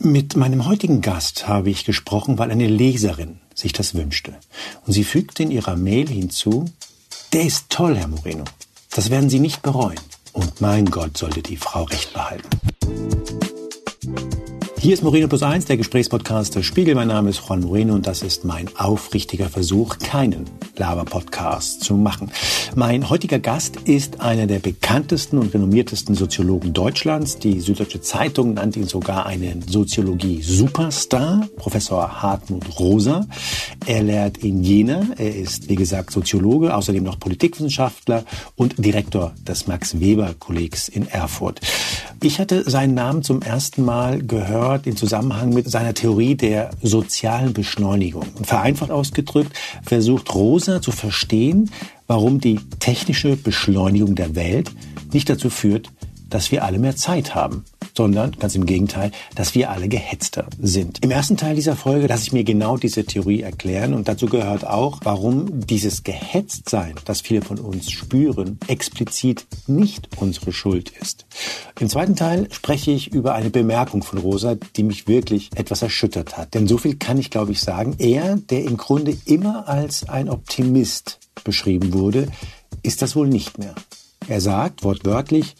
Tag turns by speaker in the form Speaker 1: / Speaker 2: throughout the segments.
Speaker 1: Mit meinem heutigen Gast habe ich gesprochen, weil eine Leserin sich das wünschte. Und sie fügte in ihrer Mail hinzu, der ist toll, Herr Moreno. Das werden Sie nicht bereuen. Und mein Gott sollte die Frau recht behalten. Hier ist Moreno Plus Eins, der Gesprächspodcast der Spiegel. Mein Name ist Juan Moreno und das ist mein aufrichtiger Versuch, keinen Laber-Podcast zu machen. Mein heutiger Gast ist einer der bekanntesten und renommiertesten Soziologen Deutschlands. Die Süddeutsche Zeitung nannte ihn sogar einen Soziologie-Superstar, Professor Hartmut Rosa. Er lehrt in Jena. Er ist, wie gesagt, Soziologe, außerdem noch Politikwissenschaftler und Direktor des Max-Weber-Kollegs in Erfurt. Ich hatte seinen Namen zum ersten Mal gehört im Zusammenhang mit seiner Theorie der sozialen Beschleunigung. Und vereinfacht ausgedrückt versucht Rosa zu verstehen, warum die technische Beschleunigung der Welt nicht dazu führt, dass wir alle mehr Zeit haben, sondern ganz im Gegenteil, dass wir alle gehetzter sind. Im ersten Teil dieser Folge lasse ich mir genau diese Theorie erklären und dazu gehört auch, warum dieses Gehetztsein, das viele von uns spüren, explizit nicht unsere Schuld ist. Im zweiten Teil spreche ich über eine Bemerkung von Rosa, die mich wirklich etwas erschüttert hat. Denn so viel kann ich, glaube ich, sagen. Er, der im Grunde immer als ein Optimist beschrieben wurde, ist das wohl nicht mehr. Er sagt wortwörtlich,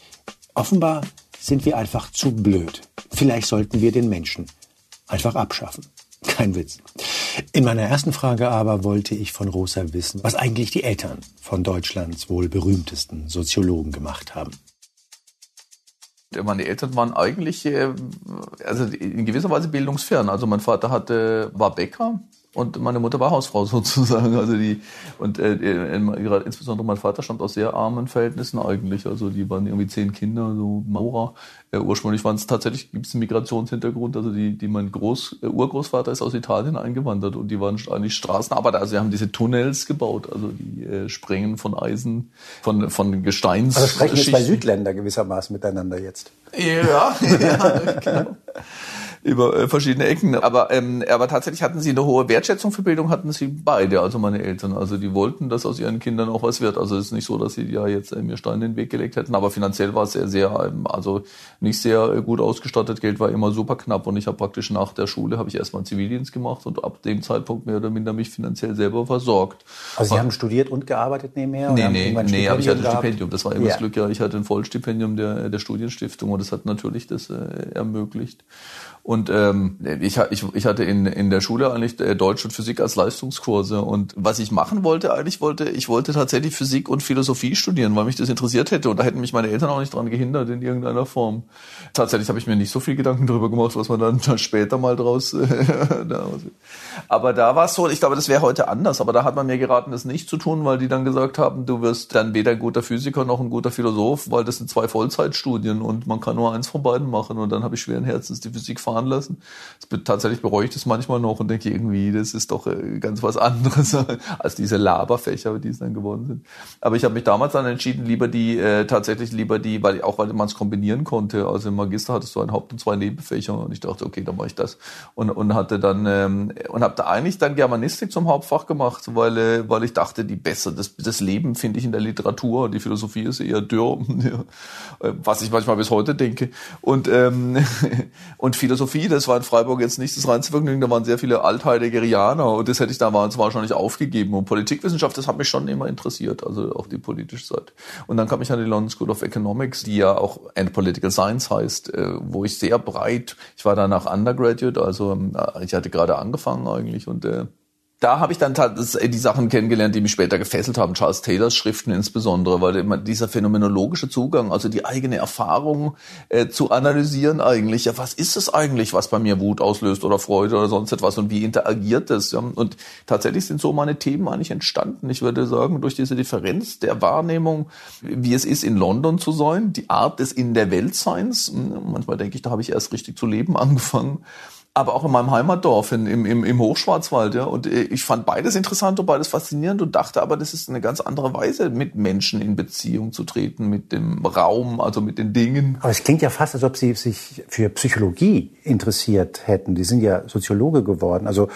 Speaker 1: Offenbar sind wir einfach zu blöd. Vielleicht sollten wir den Menschen einfach abschaffen. Kein Witz. In meiner ersten Frage aber wollte ich von Rosa wissen, was eigentlich die Eltern von Deutschlands wohl berühmtesten Soziologen gemacht haben.
Speaker 2: Meine Eltern waren eigentlich äh, also in gewisser Weise bildungsfern. Also mein Vater hatte, war Bäcker und meine Mutter war Hausfrau sozusagen. Also die und äh, äh, insbesondere mein Vater stammt aus sehr armen Verhältnissen eigentlich. Also die waren irgendwie zehn Kinder, so Maurer. Äh, ursprünglich waren es tatsächlich gibt es einen Migrationshintergrund. Also die, die mein Groß äh, Urgroßvater ist aus Italien eingewandert und die waren eigentlich Straßenarbeiter. Also sie haben diese Tunnels gebaut, also die äh, Sprengen von Eisen, von von Gesteins.
Speaker 1: Also sprechen jetzt zwei Südländer gewissermaßen miteinander jetzt.
Speaker 2: Ja, ja genau über äh, verschiedene Ecken. Aber, ähm, aber tatsächlich hatten sie eine hohe Wertschätzung für Bildung, hatten sie beide, also meine Eltern. Also die wollten, dass aus ihren Kindern auch was wird. Also es ist nicht so, dass sie ja jetzt äh, mir Steine in den Weg gelegt hätten, aber finanziell war es sehr, sehr, ähm, also nicht sehr äh, gut ausgestattet. Geld war immer super knapp und ich habe praktisch nach der Schule habe ich erstmal Zivildienst gemacht und ab dem Zeitpunkt mehr oder minder mich finanziell selber versorgt.
Speaker 1: Also Sie haben studiert und gearbeitet nebenher?
Speaker 2: Nee, nee, nee, aber ich hatte ein Stipendium. Das war immer ja. das Glück, ja. Ich hatte ein Vollstipendium der, der Studienstiftung und das hat natürlich das äh, ermöglicht. Und ähm, ich, ich, ich hatte in, in der Schule eigentlich äh, Deutsch und Physik als Leistungskurse. Und was ich machen wollte, eigentlich wollte, ich wollte tatsächlich Physik und Philosophie studieren, weil mich das interessiert hätte. Und da hätten mich meine Eltern auch nicht dran gehindert in irgendeiner Form. Tatsächlich habe ich mir nicht so viel Gedanken darüber gemacht, was man dann, dann später mal draus. aber da war es so, ich glaube, das wäre heute anders. Aber da hat man mir geraten, das nicht zu tun, weil die dann gesagt haben, du wirst dann weder ein guter Physiker noch ein guter Philosoph, weil das sind zwei Vollzeitstudien und man kann nur eins von beiden machen. Und dann habe ich schweren Herzens die Physik fahren lassen. Das, tatsächlich bereue ich das manchmal noch und denke irgendwie, das ist doch äh, ganz was anderes als diese Laberfächer, die es dann geworden sind. Aber ich habe mich damals dann entschieden, lieber die, äh, tatsächlich lieber die, weil auch weil man es kombinieren konnte. Also im Magister hattest du ein Haupt- und zwei Nebenfächer und ich dachte, okay, dann mache ich das. Und, und hatte dann, ähm, und habe da eigentlich dann Germanistik zum Hauptfach gemacht, weil, äh, weil ich dachte, die besser, das, das Leben finde ich in der Literatur, die Philosophie ist eher dürr, was ich manchmal bis heute denke. Und, ähm, und Philosophie, das war in Freiburg jetzt nicht das reinste da waren sehr viele Altheideggerianer und das hätte ich damals wahrscheinlich aufgegeben. Und Politikwissenschaft, das hat mich schon immer interessiert, also auch die politische Seite. Und dann kam ich an die London School of Economics, die ja auch And Political Science heißt, äh, wo ich sehr breit, ich war danach Undergraduate, also ähm, ich hatte gerade angefangen eigentlich und äh, da habe ich dann die Sachen kennengelernt, die mich später gefesselt haben. Charles Taylors Schriften insbesondere, weil immer dieser phänomenologische Zugang, also die eigene Erfahrung äh, zu analysieren eigentlich. Ja, was ist es eigentlich, was bei mir Wut auslöst oder Freude oder sonst etwas und wie interagiert das? Ja? Und tatsächlich sind so meine Themen eigentlich entstanden. Ich würde sagen, durch diese Differenz der Wahrnehmung, wie es ist, in London zu sein, die Art des in der Weltseins. Hm, manchmal denke ich, da habe ich erst richtig zu leben angefangen aber auch in meinem Heimatdorf, in, im, im, im Hochschwarzwald. Ja. Und äh, ich fand beides interessant und beides faszinierend und dachte aber, das ist eine ganz andere Weise, mit Menschen in Beziehung zu treten, mit dem Raum, also mit den Dingen.
Speaker 1: Aber es klingt ja fast, als ob Sie sich für Psychologie interessiert hätten. Die sind ja Soziologe geworden. Also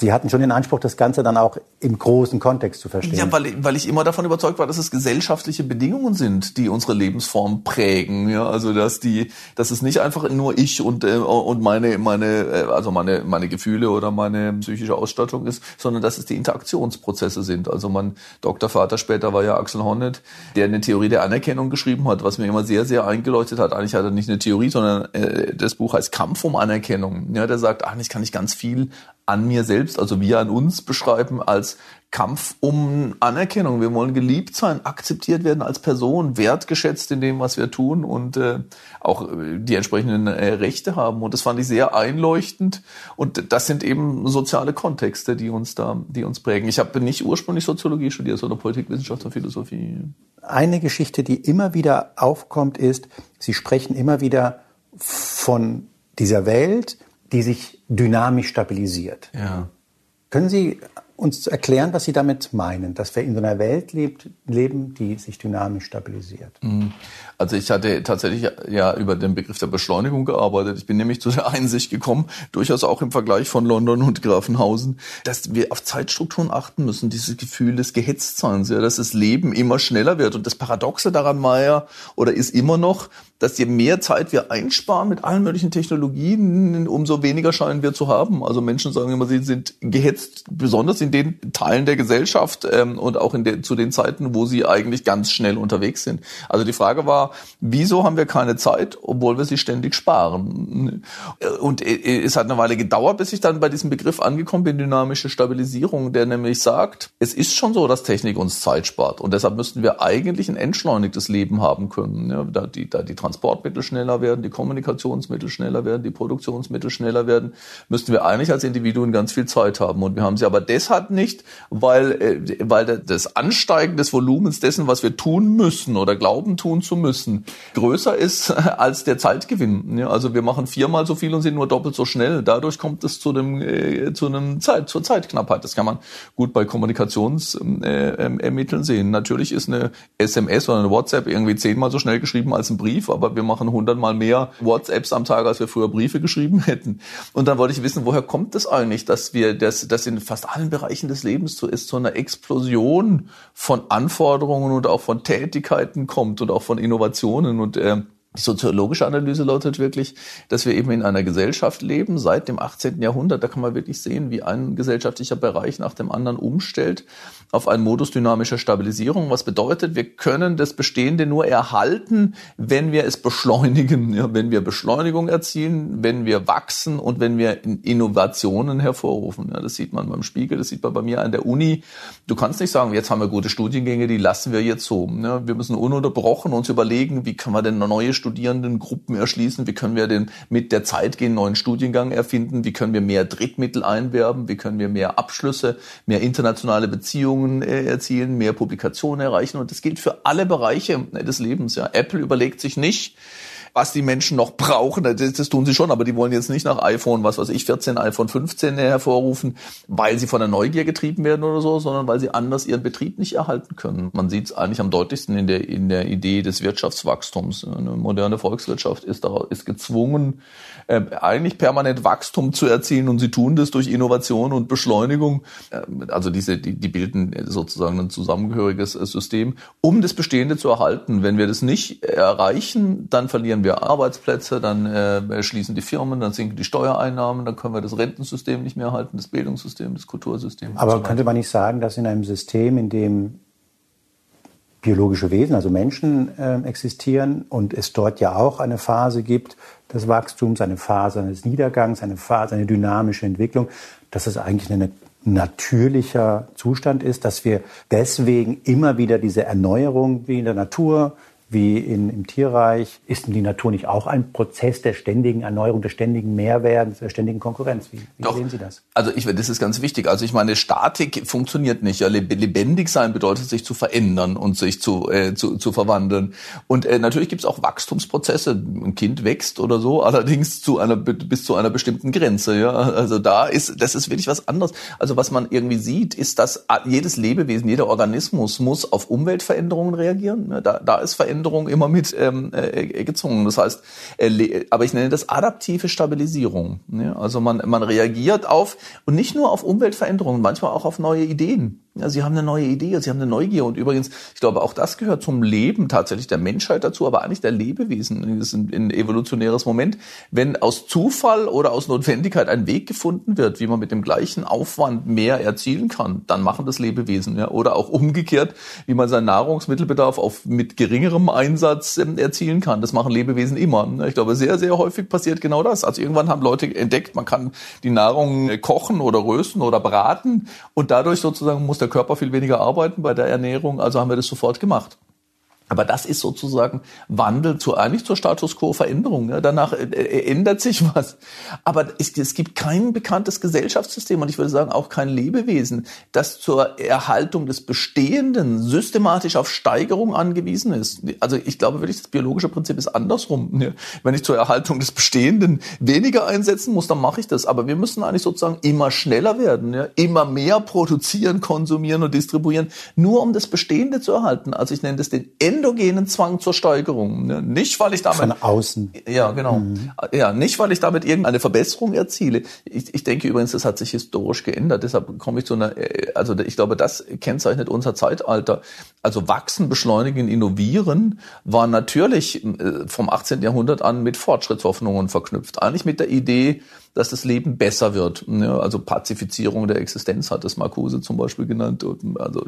Speaker 1: Sie hatten schon den Anspruch, das Ganze dann auch im großen Kontext zu verstehen.
Speaker 2: Ja, weil, weil ich immer davon überzeugt war, dass es gesellschaftliche Bedingungen sind, die unsere Lebensform prägen. Ja, also dass die, dass es nicht einfach nur ich und äh, und meine meine äh, also meine meine Gefühle oder meine psychische Ausstattung ist, sondern dass es die Interaktionsprozesse sind. Also mein Doktorvater später war ja Axel Honneth, der eine Theorie der Anerkennung geschrieben hat, was mir immer sehr sehr eingeleuchtet hat. Eigentlich hat er nicht eine Theorie, sondern äh, das Buch heißt Kampf um Anerkennung. Ja, der sagt, eigentlich kann ich ganz viel an mir selbst, also wir an uns beschreiben als Kampf um Anerkennung. Wir wollen geliebt sein, akzeptiert werden als Person, wertgeschätzt in dem, was wir tun und äh, auch äh, die entsprechenden äh, Rechte haben. Und das fand ich sehr einleuchtend. Und das sind eben soziale Kontexte, die uns da, die uns prägen. Ich habe nicht ursprünglich Soziologie studiert, sondern Politikwissenschaft und Philosophie.
Speaker 1: Eine Geschichte, die immer wieder aufkommt, ist, Sie sprechen immer wieder von dieser Welt, die sich dynamisch stabilisiert.
Speaker 2: Ja.
Speaker 1: Können Sie uns erklären, was Sie damit meinen, dass wir in so einer Welt lebt, leben, die sich dynamisch stabilisiert?
Speaker 2: Mhm. Also ich hatte tatsächlich ja über den Begriff der Beschleunigung gearbeitet. Ich bin nämlich zu der Einsicht gekommen, durchaus auch im Vergleich von London und Grafenhausen, dass wir auf Zeitstrukturen achten müssen, dieses Gefühl des Gehetztseins, ja, dass das Leben immer schneller wird. Und das Paradoxe daran war ja, oder ist immer noch, dass je mehr Zeit wir einsparen mit allen möglichen Technologien, umso weniger scheinen wir zu haben. Also Menschen sagen immer, sie sind gehetzt, besonders in den Teilen der Gesellschaft ähm, und auch in den, zu den Zeiten, wo sie eigentlich ganz schnell unterwegs sind. Also die Frage war, wieso haben wir keine Zeit, obwohl wir sie ständig sparen? Und äh, es hat eine Weile gedauert, bis ich dann bei diesem Begriff angekommen bin, dynamische Stabilisierung, der nämlich sagt, es ist schon so, dass Technik uns Zeit spart und deshalb müssten wir eigentlich ein entschleunigtes Leben haben können. Ja, da die, da die Transportmittel schneller werden, die Kommunikationsmittel schneller werden, die Produktionsmittel schneller werden, müssten wir eigentlich als Individuen ganz viel Zeit haben. Und wir haben sie aber deshalb nicht, weil, äh, weil das Ansteigen des Volumens dessen, was wir tun müssen oder glauben tun zu müssen, größer ist als der Zeitgewinn. Also wir machen viermal so viel und sind nur doppelt so schnell. Dadurch kommt es zu einem, äh, zu einem Zeit, zur Zeitknappheit. Das kann man gut bei Kommunikationsermitteln sehen. Natürlich ist eine SMS oder eine WhatsApp irgendwie zehnmal so schnell geschrieben als ein Brief, aber wir machen hundertmal mehr WhatsApps am Tag, als wir früher Briefe geschrieben hätten. Und dann wollte ich wissen, woher kommt es eigentlich, dass wir das, das in fast allen Bereichen des Lebens so ist, so eine Explosion von Anforderungen und auch von Tätigkeiten kommt und auch von Innovationen und äh, die soziologische Analyse lautet wirklich, dass wir eben in einer Gesellschaft leben seit dem 18. Jahrhundert. Da kann man wirklich sehen, wie ein gesellschaftlicher Bereich nach dem anderen umstellt auf einen Modus dynamischer Stabilisierung. Was bedeutet, wir können das Bestehende nur erhalten, wenn wir es beschleunigen. Ja, wenn wir Beschleunigung erzielen, wenn wir wachsen und wenn wir Innovationen hervorrufen. Ja, das sieht man beim Spiegel, das sieht man bei mir an der Uni. Du kannst nicht sagen, jetzt haben wir gute Studiengänge, die lassen wir jetzt so. Ja, wir müssen ununterbrochen uns überlegen, wie kann man denn neue Studierendengruppen erschließen? Wie können wir denn mit der Zeit gehen neuen Studiengang erfinden? Wie können wir mehr Drittmittel einwerben? Wie können wir mehr Abschlüsse, mehr internationale Beziehungen äh, erzielen, mehr Publikationen erreichen? Und das gilt für alle Bereiche des Lebens. Ja. Apple überlegt sich nicht, was die Menschen noch brauchen. Das, das, tun sie schon, aber die wollen jetzt nicht nach iPhone, was weiß ich, 14, iPhone 15 hervorrufen, weil sie von der Neugier getrieben werden oder so, sondern weil sie anders ihren Betrieb nicht erhalten können. Man sieht es eigentlich am deutlichsten in der, in der Idee des Wirtschaftswachstums. Eine moderne Volkswirtschaft ist, ist gezwungen, äh, eigentlich permanent Wachstum zu erzielen und sie tun das durch Innovation und Beschleunigung. Äh, also diese, die, die bilden sozusagen ein zusammengehöriges System, um das Bestehende zu erhalten. Wenn wir das nicht erreichen, dann verlieren wir Arbeitsplätze, dann äh, schließen die Firmen, dann sinken die Steuereinnahmen, dann können wir das Rentensystem nicht mehr erhalten, das Bildungssystem, das Kultursystem.
Speaker 1: Aber so könnte man nicht sagen, dass in einem System, in dem biologische Wesen, also Menschen äh, existieren und es dort ja auch eine Phase gibt des Wachstums, eine Phase eines Niedergangs, eine Phase, eine dynamische Entwicklung, dass es eigentlich ein natürlicher Zustand ist, dass wir deswegen immer wieder diese Erneuerung wie in der Natur wie in, im Tierreich. Ist die Natur nicht auch ein Prozess der ständigen Erneuerung, des ständigen Mehrwerdens, der ständigen Konkurrenz? Wie, wie
Speaker 2: Doch, sehen Sie das? Also ich, das ist ganz wichtig. Also ich meine, Statik funktioniert nicht. Ja, lebendig sein bedeutet, sich zu verändern und sich zu, äh, zu, zu verwandeln. Und äh, natürlich gibt es auch Wachstumsprozesse. Ein Kind wächst oder so, allerdings zu einer bis zu einer bestimmten Grenze. Ja, also da ist das ist wirklich was anderes. Also was man irgendwie sieht, ist, dass jedes Lebewesen, jeder Organismus muss auf Umweltveränderungen reagieren. Ja, da, da ist Veränderung Veränderung immer mit ähm, äh, gezwungen. Das heißt, äh, aber ich nenne das adaptive Stabilisierung. Ja? Also man, man reagiert auf und nicht nur auf Umweltveränderungen, manchmal auch auf neue Ideen. Ja, sie haben eine neue Idee, sie haben eine Neugier und übrigens, ich glaube, auch das gehört zum Leben tatsächlich der Menschheit dazu, aber eigentlich der Lebewesen. Das ist ein, ein evolutionäres Moment. Wenn aus Zufall oder aus Notwendigkeit ein Weg gefunden wird, wie man mit dem gleichen Aufwand mehr erzielen kann, dann machen das Lebewesen. Ja? Oder auch umgekehrt, wie man seinen Nahrungsmittelbedarf auf mit geringerem Einsatz ähm, erzielen kann. Das machen Lebewesen immer. Ich glaube, sehr, sehr häufig passiert genau das. Also irgendwann haben Leute entdeckt, man kann die Nahrung äh, kochen oder rösten oder braten und dadurch sozusagen muss der Körper viel weniger arbeiten bei der Ernährung, also haben wir das sofort gemacht. Aber das ist sozusagen Wandel zu eigentlich zur Status quo Veränderung. Ne? Danach äh, äh, ändert sich was. Aber es, es, gibt kein bekanntes Gesellschaftssystem und ich würde sagen auch kein Lebewesen, das zur Erhaltung des Bestehenden systematisch auf Steigerung angewiesen ist. Also ich glaube wirklich, das biologische Prinzip ist andersrum. Ne? Wenn ich zur Erhaltung des Bestehenden weniger einsetzen muss, dann mache ich das. Aber wir müssen eigentlich sozusagen immer schneller werden, ne? immer mehr produzieren, konsumieren und distribuieren, nur um das Bestehende zu erhalten. Also ich nenne das den endogenen Zwang zur Steigerung. Ne? Nicht, weil ich damit...
Speaker 1: Von außen.
Speaker 2: Ja, genau. Mhm. Ja, nicht, weil ich damit irgendeine Verbesserung erziele. Ich, ich denke übrigens, das hat sich historisch geändert. Deshalb komme ich zu einer... Äh, also ich glaube, das kennzeichnet unser Zeitalter. Also wachsen, beschleunigen, innovieren war natürlich äh, vom 18. Jahrhundert an mit Fortschrittshoffnungen verknüpft. Eigentlich mit der Idee, dass das Leben besser wird. Also Pazifizierung der Existenz hat das Marcuse zum Beispiel genannt. Also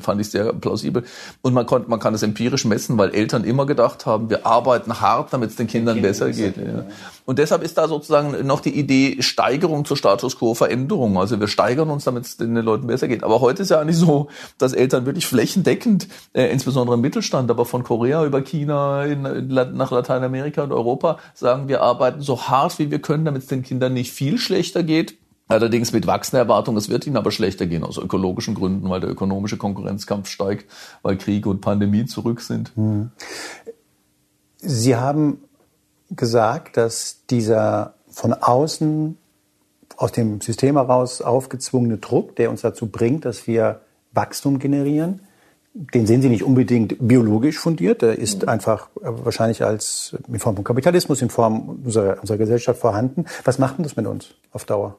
Speaker 2: fand ich sehr plausibel. Und man, konnte, man kann es empirisch messen, weil Eltern immer gedacht haben, wir arbeiten hart, damit es den Kindern besser geht. Ja. Und deshalb ist da sozusagen noch die Idee Steigerung zur Status quo Veränderung. Also wir steigern uns, damit es den Leuten besser geht. Aber heute ist ja eigentlich so, dass Eltern wirklich flächendeckend, äh, insbesondere im Mittelstand, aber von Korea über China in, in, nach Lateinamerika und Europa sagen, wir arbeiten so hart wie wir können, damit es den Kindern Kindern nicht viel schlechter geht. Allerdings mit wachsender Erwartung, es wird ihnen aber schlechter gehen, aus ökologischen Gründen, weil der ökonomische Konkurrenzkampf steigt, weil Krieg und Pandemie zurück sind.
Speaker 1: Sie haben gesagt, dass dieser von außen, aus dem System heraus aufgezwungene Druck, der uns dazu bringt, dass wir Wachstum generieren, den sehen Sie nicht unbedingt biologisch fundiert. Der ist mhm. einfach äh, wahrscheinlich als in Form von Kapitalismus, in Form unserer, unserer Gesellschaft vorhanden. Was macht denn das mit uns auf Dauer?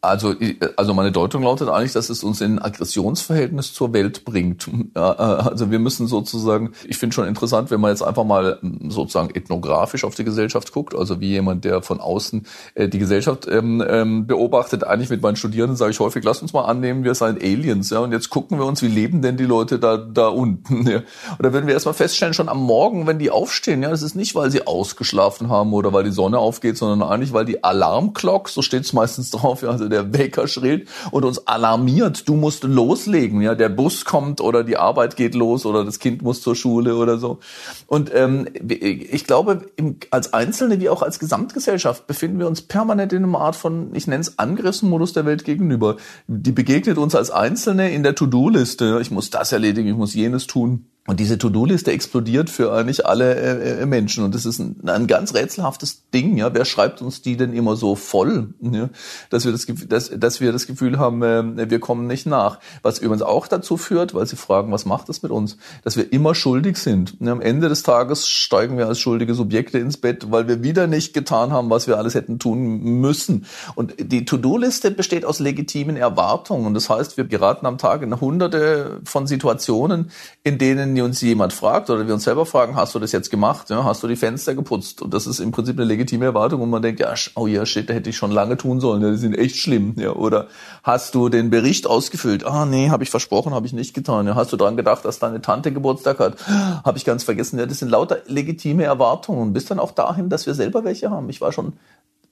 Speaker 2: Also, also meine Deutung lautet eigentlich, dass es uns in ein Aggressionsverhältnis zur Welt bringt. Äh, also wir müssen sozusagen, ich finde schon interessant, wenn man jetzt einfach mal sozusagen ethnografisch auf die Gesellschaft guckt, also wie jemand, der von außen äh, die Gesellschaft ähm, ähm, beobachtet, eigentlich mit meinen Studierenden sage ich häufig, lass uns mal annehmen, wir seien Aliens, ja, und jetzt gucken wir uns, wie leben denn die Leute da, da unten, ja. Und da würden wir erstmal feststellen, schon am Morgen, wenn die aufstehen, ja, das ist nicht, weil sie ausgeschlafen haben oder weil die Sonne aufgeht, sondern eigentlich, weil die Alarmglock, so steht es meistens drauf, ja, also der Wecker schrillt und uns alarmiert, du musst loslegen, ja, der Bus kommt oder die Arbeit geht los oder das Kind muss zur Schule oder so. Und ähm, ich glaube, im, als Einzelne wie auch als Gesamtgesellschaft befinden wir uns permanent in einer Art von, ich nenne es Angriffsmodus der Welt gegenüber. Die begegnet uns als Einzelne in der To-Do-Liste. Ich muss das erledigen, ich muss jenes tun. Und diese To-Do-Liste explodiert für eigentlich alle äh, äh, Menschen. Und das ist ein, ein, ganz rätselhaftes Ding. Ja, wer schreibt uns die denn immer so voll, ja? dass wir das, dass, dass wir das Gefühl haben, äh, wir kommen nicht nach. Was übrigens auch dazu führt, weil Sie fragen, was macht das mit uns, dass wir immer schuldig sind. Und am Ende des Tages steigen wir als schuldige Subjekte ins Bett, weil wir wieder nicht getan haben, was wir alles hätten tun müssen. Und die To-Do-Liste besteht aus legitimen Erwartungen. Und das heißt, wir geraten am Tag in Hunderte von Situationen, in denen uns jemand fragt oder wir uns selber fragen, hast du das jetzt gemacht? Ja, hast du die Fenster geputzt? Und das ist im Prinzip eine legitime Erwartung und man denkt, ja, oh ja, shit, da hätte ich schon lange tun sollen, die sind echt schlimm. Ja, oder hast du den Bericht ausgefüllt? Ah, nee, habe ich versprochen, habe ich nicht getan. Ja, hast du dran gedacht, dass deine Tante Geburtstag hat? Habe ich ganz vergessen. Ja, das sind lauter legitime Erwartungen. Bis dann auch dahin, dass wir selber welche haben. Ich war schon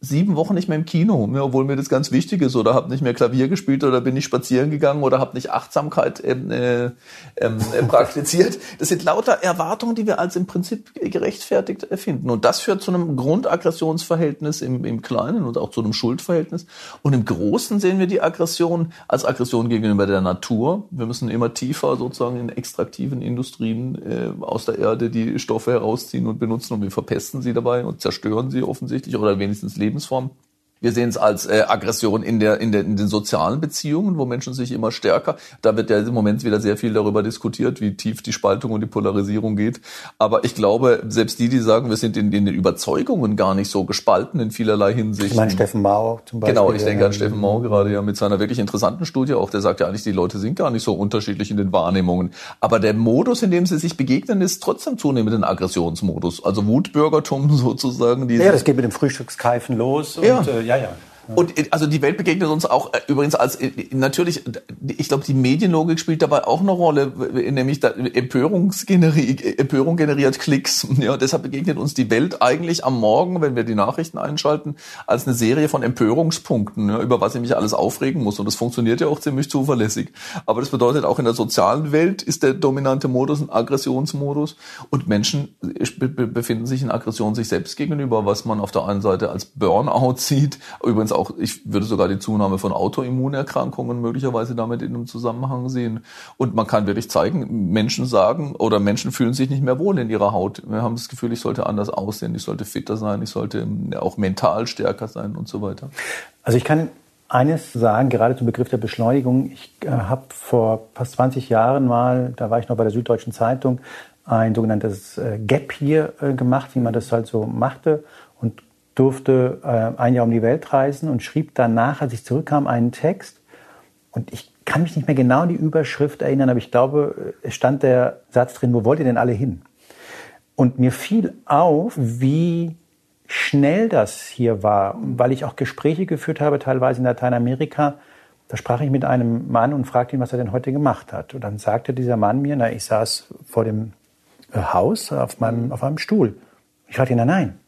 Speaker 2: sieben Wochen nicht mehr im Kino, ja, obwohl mir das ganz wichtig ist oder habe nicht mehr Klavier gespielt oder bin nicht spazieren gegangen oder habe nicht Achtsamkeit ähm, äh, ähm, äh, praktiziert. Das sind lauter Erwartungen, die wir als im Prinzip gerechtfertigt finden. Und das führt zu einem Grundaggressionsverhältnis im, im Kleinen und auch zu einem Schuldverhältnis. Und im Großen sehen wir die Aggression als Aggression gegenüber der Natur. Wir müssen immer tiefer sozusagen in extraktiven Industrien äh, aus der Erde die Stoffe herausziehen und benutzen und wir verpesten sie dabei und zerstören sie offensichtlich oder wenigstens Lebensform. Wir sehen es als äh, Aggression in, der, in, der, in den sozialen Beziehungen, wo Menschen sich immer stärker, da wird ja im Moment wieder sehr viel darüber diskutiert, wie tief die Spaltung und die Polarisierung geht. Aber ich glaube, selbst die, die sagen, wir sind in, in den Überzeugungen gar nicht so gespalten in vielerlei Hinsicht.
Speaker 1: Ich meine Steffen Mau
Speaker 2: zum Beispiel. Genau, ich denke an Steffen Mau gerade ja mit seiner wirklich interessanten Studie auch. Der sagt ja eigentlich, die Leute sind gar nicht so unterschiedlich in den Wahrnehmungen. Aber der Modus, in dem sie sich begegnen, ist trotzdem zunehmend ein Aggressionsmodus. Also Wutbürgertum sozusagen.
Speaker 1: Ja, das geht mit dem Frühstückskeifen los.
Speaker 2: Ja. Und, äh, ja, ja. Und äh, also die Welt begegnet uns auch äh, übrigens als äh, natürlich, ich glaube, die Medienlogik spielt dabei auch eine Rolle, nämlich da Empörungsgeneri Empörung generiert Klicks. Ja, deshalb begegnet uns die Welt eigentlich am Morgen, wenn wir die Nachrichten einschalten, als eine Serie von Empörungspunkten, ja, über was ich mich alles aufregen muss. Und das funktioniert ja auch ziemlich zuverlässig. Aber das bedeutet auch in der sozialen Welt ist der dominante Modus ein Aggressionsmodus und Menschen befinden sich in Aggression sich selbst gegenüber, was man auf der einen Seite als Burnout sieht, übrigens auch, ich würde sogar die Zunahme von Autoimmunerkrankungen möglicherweise damit in einem Zusammenhang sehen. Und man kann wirklich zeigen, Menschen sagen oder Menschen fühlen sich nicht mehr wohl in ihrer Haut. Wir haben das Gefühl, ich sollte anders aussehen, ich sollte fitter sein, ich sollte auch mental stärker sein und so weiter.
Speaker 1: Also ich kann eines sagen, gerade zum Begriff der Beschleunigung. Ich äh, habe vor fast 20 Jahren mal, da war ich noch bei der Süddeutschen Zeitung, ein sogenanntes äh, Gap hier äh, gemacht, wie man das halt so machte und durfte äh, ein Jahr um die Welt reisen und schrieb danach, als ich zurückkam, einen Text. Und ich kann mich nicht mehr genau an die Überschrift erinnern, aber ich glaube, es stand der Satz drin, wo wollt ihr denn alle hin? Und mir fiel auf, wie schnell das hier war, weil ich auch Gespräche geführt habe, teilweise in Lateinamerika. Da sprach ich mit einem Mann und fragte ihn, was er denn heute gemacht hat. Und dann sagte dieser Mann mir, na, ich saß vor dem äh, Haus auf meinem, auf einem Stuhl. Ich fragte ihn, na, nein,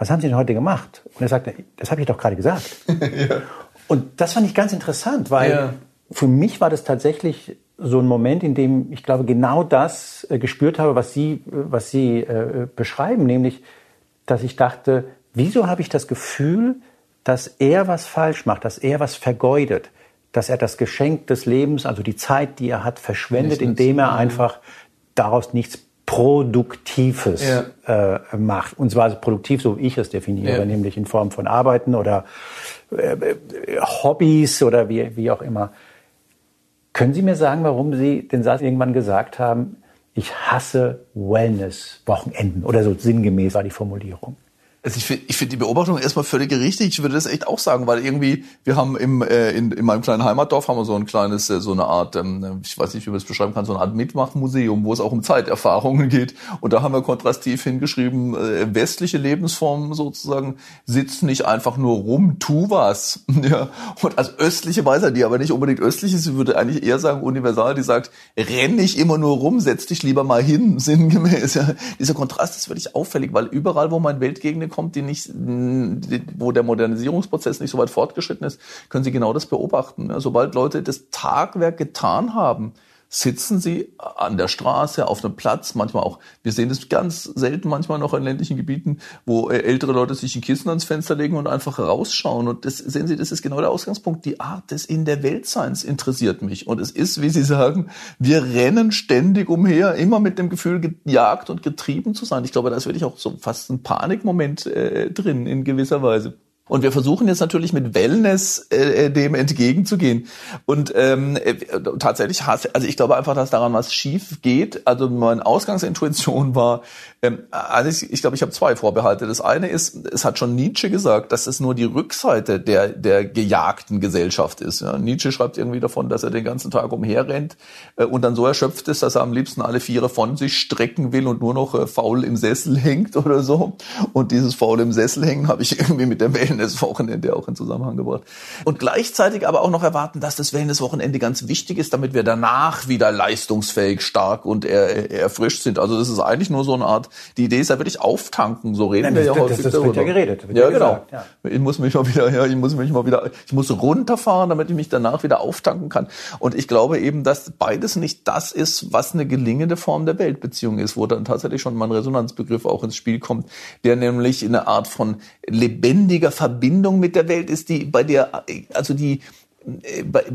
Speaker 1: was haben Sie denn heute gemacht? Und er sagte, das habe ich doch gerade gesagt. ja. Und das fand ich ganz interessant, weil ja. für mich war das tatsächlich so ein Moment, in dem ich glaube, genau das äh, gespürt habe, was Sie, äh, was Sie äh, beschreiben, nämlich, dass ich dachte, wieso habe ich das Gefühl, dass er was falsch macht, dass er was vergeudet, dass er das Geschenk des Lebens, also die Zeit, die er hat, verschwendet, indem er einfach daraus nichts Produktives ja. äh, macht. Und zwar produktiv, so wie ich es definiere, ja. nämlich in Form von Arbeiten oder äh, Hobbys oder wie, wie auch immer. Können Sie mir sagen, warum Sie den Satz irgendwann gesagt haben, ich hasse Wellness-Wochenenden oder so sinngemäß war die Formulierung?
Speaker 2: Also ich finde ich find die Beobachtung erstmal völlig richtig. Ich würde das echt auch sagen, weil irgendwie, wir haben im, äh, in, in meinem kleinen Heimatdorf haben wir so ein kleines, äh, so eine Art, ähm, ich weiß nicht, wie man es beschreiben kann, so eine Art Mitmachmuseum, wo es auch um Zeiterfahrungen geht. Und da haben wir kontrastiv hingeschrieben, äh, westliche Lebensformen sozusagen sitzen nicht einfach nur rum, tu was. ja. Und als östliche Weisheit, die aber nicht unbedingt östlich ist, würde eigentlich eher sagen universal, die sagt, renn nicht immer nur rum, setz dich lieber mal hin, sinngemäß. Ja. Dieser Kontrast ist wirklich auffällig, weil überall, wo mein Weltgegend kommt, die nicht, wo der Modernisierungsprozess nicht so weit fortgeschritten ist, können Sie genau das beobachten. Sobald Leute das Tagwerk getan haben, sitzen sie an der Straße, auf einem Platz, manchmal auch, wir sehen das ganz selten manchmal noch in ländlichen Gebieten, wo äh, ältere Leute sich ein Kissen ans Fenster legen und einfach rausschauen. Und das sehen Sie, das ist genau der Ausgangspunkt. Die Art des in der Weltseins interessiert mich. Und es ist, wie Sie sagen, wir rennen ständig umher, immer mit dem Gefühl, gejagt und getrieben zu sein. Ich glaube, da ist wirklich auch so fast ein Panikmoment äh, drin in gewisser Weise. Und wir versuchen jetzt natürlich mit Wellness äh, äh dem entgegenzugehen. Und ähm, äh, tatsächlich, also ich glaube einfach, dass daran was schief geht. Also meine Ausgangsintuition war, ähm, also ich, ich glaube, ich habe zwei Vorbehalte. Das eine ist, es hat schon Nietzsche gesagt, dass es nur die Rückseite der, der gejagten Gesellschaft ist. Ja, Nietzsche schreibt irgendwie davon, dass er den ganzen Tag umherrennt äh, und dann so erschöpft ist, dass er am liebsten alle Viere von sich strecken will und nur noch äh, faul im Sessel hängt oder so. Und dieses faul im Sessel hängen habe ich irgendwie mit der Wellness Wellness-Wochenende auch in Zusammenhang gebracht. Und gleichzeitig aber auch noch erwarten, dass das Wellness-Wochenende ganz wichtig ist, damit wir danach wieder leistungsfähig, stark und er, erfrischt sind. Also das ist eigentlich nur so eine Art, die Idee ist ja wirklich auftanken, so reden
Speaker 1: Nein, wir ja häufig das, das darüber. wird ja geredet.
Speaker 2: Wird ja, ja, genau. Ja. Ich muss mich mal wieder, ja, ich muss mich mal wieder, ich muss runterfahren, damit ich mich danach wieder auftanken kann. Und ich glaube eben, dass beides nicht das ist, was eine gelingende Form der Weltbeziehung ist, wo dann tatsächlich schon mal ein Resonanzbegriff auch ins Spiel kommt, der nämlich eine Art von lebendiger Verbindung Verbindung mit der Welt ist, die bei der, also die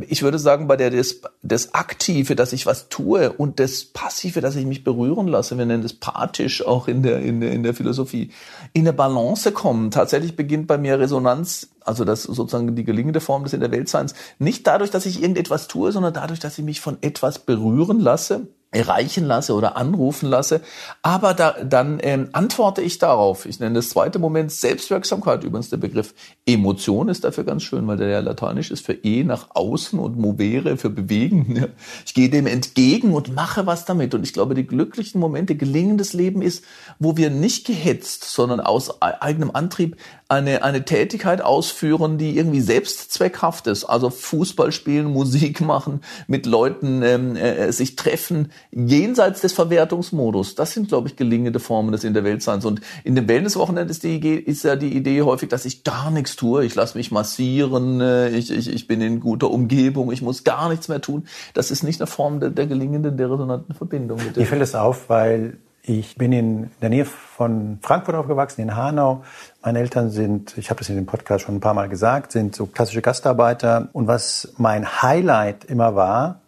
Speaker 2: ich würde sagen, bei der das, das Aktive, dass ich was tue und das Passive, dass ich mich berühren lasse, wir nennen das pathisch auch in der, in der, in der Philosophie, in eine Balance kommen. Tatsächlich beginnt bei mir Resonanz, also das sozusagen die gelingende Form des in der Weltseins, nicht dadurch, dass ich irgendetwas tue, sondern dadurch, dass ich mich von etwas berühren lasse erreichen lasse oder anrufen lasse. Aber da, dann ähm, antworte ich darauf. Ich nenne das zweite Moment Selbstwirksamkeit, übrigens der Begriff Emotion ist dafür ganz schön, weil der ja lateinisch ist für E nach außen und movere für bewegen. Ich gehe dem entgegen und mache was damit. Und ich glaube, die glücklichen Momente, gelingendes Leben ist, wo wir nicht gehetzt, sondern aus eigenem Antrieb eine, eine Tätigkeit ausführen, die irgendwie selbstzweckhaft ist. Also Fußball spielen, Musik machen, mit Leuten ähm, äh, sich treffen, jenseits des Verwertungsmodus. Das sind, glaube ich, gelingende Formen des In der Weltseins. Und in dem Wellnesswochenende ist, die, ist ja die Idee häufig, dass ich gar nichts tue. Ich lasse mich massieren, äh, ich, ich, ich bin in guter Umgebung, ich muss gar nichts mehr tun. Das ist nicht eine Form der, der gelingenden, der resonanten Verbindung.
Speaker 1: Mit Mir fällt es auf, weil ich bin in der Nähe von Frankfurt aufgewachsen, in Hanau. Meine Eltern sind, ich habe das in dem Podcast schon ein paar Mal gesagt, sind so klassische Gastarbeiter. Und was mein Highlight immer war,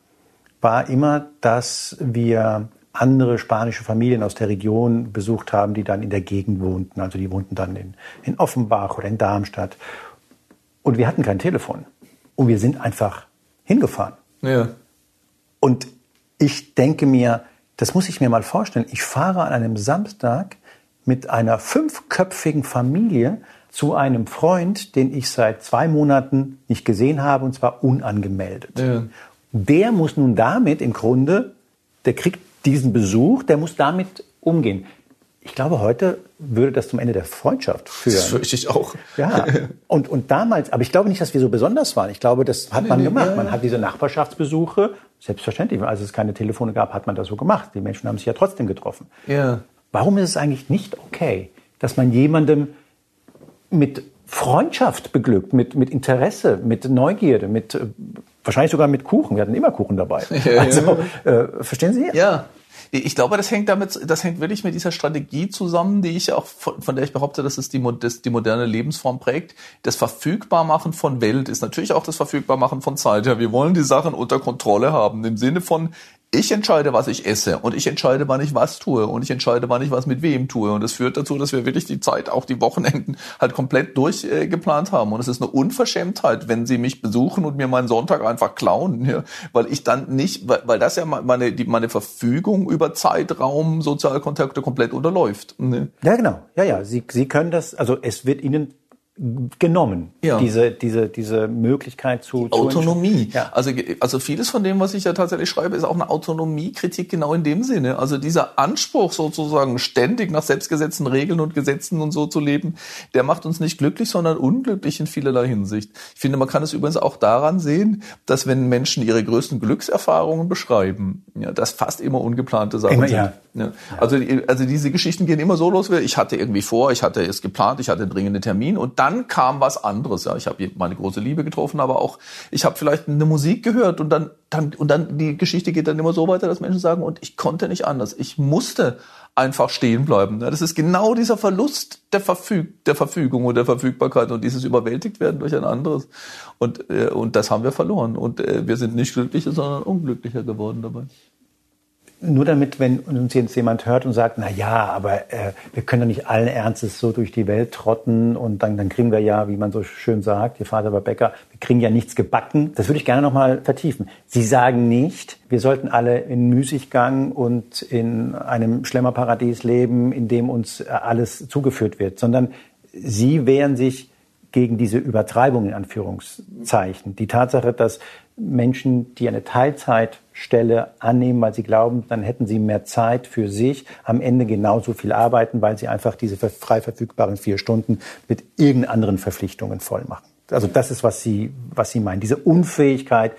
Speaker 1: war immer, dass wir andere spanische Familien aus der Region besucht haben, die dann in der Gegend wohnten. Also die wohnten dann in, in Offenbach oder in Darmstadt. Und wir hatten kein Telefon. Und wir sind einfach hingefahren.
Speaker 2: Ja.
Speaker 1: Und ich denke mir, das muss ich mir mal vorstellen. Ich fahre an einem Samstag mit einer fünfköpfigen Familie zu einem Freund, den ich seit zwei Monaten nicht gesehen habe, und zwar unangemeldet. Ja. Der muss nun damit im Grunde, der kriegt diesen Besuch, der muss damit umgehen. Ich glaube, heute würde das zum Ende der Freundschaft führen. Das
Speaker 2: fürchte ich auch.
Speaker 1: Ja. Und, und damals, aber ich glaube nicht, dass wir so besonders waren. Ich glaube, das hat man gemacht. Man hat diese Nachbarschaftsbesuche, selbstverständlich, als es keine Telefone gab, hat man das so gemacht. Die Menschen haben sich ja trotzdem getroffen.
Speaker 2: Ja.
Speaker 1: Warum ist es eigentlich nicht okay, dass man jemandem mit Freundschaft beglückt, mit, mit Interesse, mit Neugierde, mit äh, wahrscheinlich sogar mit Kuchen. Wir hatten immer Kuchen dabei. Ja, also, äh, verstehen Sie?
Speaker 2: Ja. Ich glaube, das hängt damit, das hängt wirklich mit dieser Strategie zusammen, die ich auch von, von der ich behaupte, dass es die, das, die moderne Lebensform prägt. Das Verfügbarmachen von Welt ist natürlich auch das Verfügbarmachen von Zeit. Ja, wir wollen die Sachen unter Kontrolle haben im Sinne von ich entscheide, was ich esse und ich entscheide, wann ich was tue und ich entscheide, wann ich was mit wem tue. Und das führt dazu, dass wir wirklich die Zeit, auch die Wochenenden, halt komplett durchgeplant äh, haben. Und es ist eine Unverschämtheit, wenn sie mich besuchen und mir meinen Sonntag einfach klauen, ja, weil ich dann nicht, weil, weil das ja meine, die, meine Verfügung über Zeitraum, Sozialkontakte komplett unterläuft. Ne?
Speaker 1: Ja, genau. Ja, ja. Sie, Sie können das, also es wird Ihnen genommen, ja. diese, diese, diese Möglichkeit zu,
Speaker 2: zu Autonomie. Ja. Also, also vieles von dem, was ich ja tatsächlich schreibe, ist auch eine Autonomiekritik genau in dem Sinne. Also dieser Anspruch sozusagen ständig nach selbstgesetzten Regeln und Gesetzen und so zu leben, der macht uns nicht glücklich, sondern unglücklich in vielerlei Hinsicht. Ich finde, man kann es übrigens auch daran sehen, dass wenn Menschen ihre größten Glückserfahrungen beschreiben, ja, das fast immer ungeplante Sachen immer, sind. Ja. Ja. Also, also diese Geschichten gehen immer so los, wie ich hatte irgendwie vor, ich hatte es geplant, ich hatte einen dringenden Termin und dann kam was anderes. Ja, ich habe meine große Liebe getroffen, aber auch ich habe vielleicht eine Musik gehört und dann, dann und dann die Geschichte geht dann immer so weiter, dass Menschen sagen und ich konnte nicht anders, ich musste einfach stehen bleiben. Das ist genau dieser Verlust der, Verfüg der Verfügung und der Verfügbarkeit und dieses überwältigt werden durch ein anderes. Und, äh, und das haben wir verloren. Und äh, wir sind nicht glücklicher, sondern unglücklicher geworden dabei
Speaker 1: nur damit, wenn uns jetzt jemand hört und sagt, na ja, aber äh, wir können doch nicht allen Ernstes so durch die Welt trotten und dann, dann kriegen wir ja, wie man so schön sagt, Ihr Vater war Bäcker, wir kriegen ja nichts gebacken. Das würde ich gerne nochmal vertiefen. Sie sagen nicht, wir sollten alle in Müßiggang und in einem Schlemmerparadies leben, in dem uns äh, alles zugeführt wird, sondern Sie wehren sich gegen diese Übertreibung in Anführungszeichen. Die Tatsache, dass Menschen, die eine Teilzeitstelle annehmen, weil sie glauben, dann hätten sie mehr Zeit für sich, am Ende genauso viel arbeiten, weil sie einfach diese frei verfügbaren vier Stunden mit irgendeinen anderen Verpflichtungen voll machen. Also das ist, was Sie, was Sie meinen. Diese Unfähigkeit,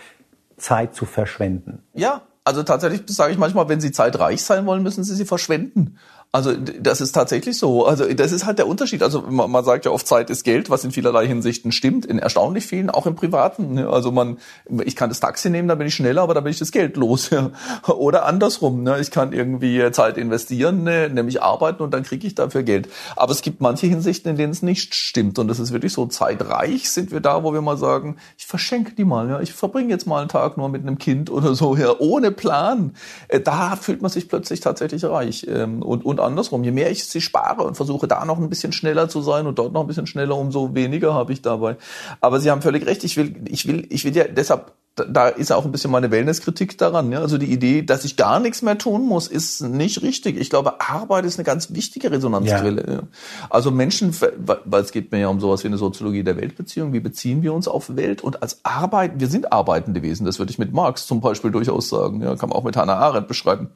Speaker 1: Zeit zu verschwenden.
Speaker 2: Ja, also tatsächlich sage ich manchmal, wenn Sie zeitreich sein wollen, müssen Sie sie verschwenden. Also das ist tatsächlich so. Also das ist halt der Unterschied. Also man, man, sagt ja oft Zeit ist Geld, was in vielerlei Hinsichten stimmt, in erstaunlich vielen, auch im Privaten. Ne? Also man, ich kann das Taxi nehmen, da bin ich schneller, aber da bin ich das Geld los. Oder andersrum. Ne? Ich kann irgendwie Zeit investieren, ne? nämlich arbeiten und dann kriege ich dafür Geld. Aber es gibt manche Hinsichten, in denen es nicht stimmt. Und das ist wirklich so zeitreich sind wir da, wo wir mal sagen, ich verschenke die mal. Ja? Ich verbringe jetzt mal einen Tag nur mit einem Kind oder so, ja, ohne Plan. Äh, da fühlt man sich plötzlich tatsächlich reich. Ähm, und, und und andersrum. Je mehr ich sie spare und versuche da noch ein bisschen schneller zu sein und dort noch ein bisschen schneller, umso weniger habe ich dabei. Aber Sie haben völlig recht. Ich will, ich will, ich will ja deshalb da ist auch ein bisschen meine Wellnesskritik daran. Ja? Also die Idee, dass ich gar nichts mehr tun muss, ist nicht richtig. Ich glaube, Arbeit ist eine ganz wichtige Resonanzquelle. Ja. Also Menschen, weil es geht mir ja um sowas wie eine Soziologie der Weltbeziehung. Wie beziehen wir uns auf Welt? Und als Arbeit, wir sind arbeitende Wesen. Das würde ich mit Marx zum Beispiel durchaus sagen. Ja, kann man auch mit Hannah Arendt beschreiben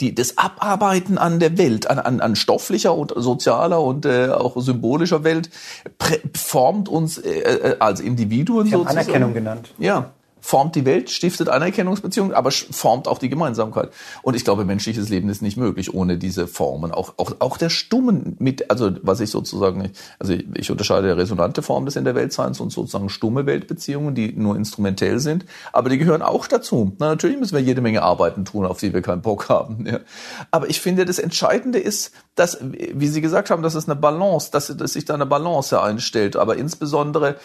Speaker 2: die, das Abarbeiten an der Welt, an, an, an stofflicher und sozialer und äh, auch symbolischer Welt formt uns äh, äh, als Individuen
Speaker 1: Sie sozusagen. Haben Anerkennung genannt.
Speaker 2: Ja, formt die Welt, stiftet Anerkennungsbeziehungen, aber formt auch die Gemeinsamkeit. Und ich glaube, menschliches Leben ist nicht möglich ohne diese Formen. Auch, auch, auch der stummen mit, also was ich sozusagen, also ich, ich unterscheide resonante Formen des in der Weltseins und sozusagen stumme Weltbeziehungen, die nur instrumentell sind, aber die gehören auch dazu. Na, natürlich müssen wir jede Menge Arbeiten tun, auf die wir keinen Bock haben. Ja. Aber ich finde, das Entscheidende ist, dass, wie Sie gesagt haben, dass es eine Balance, dass, dass sich da eine Balance einstellt, aber insbesondere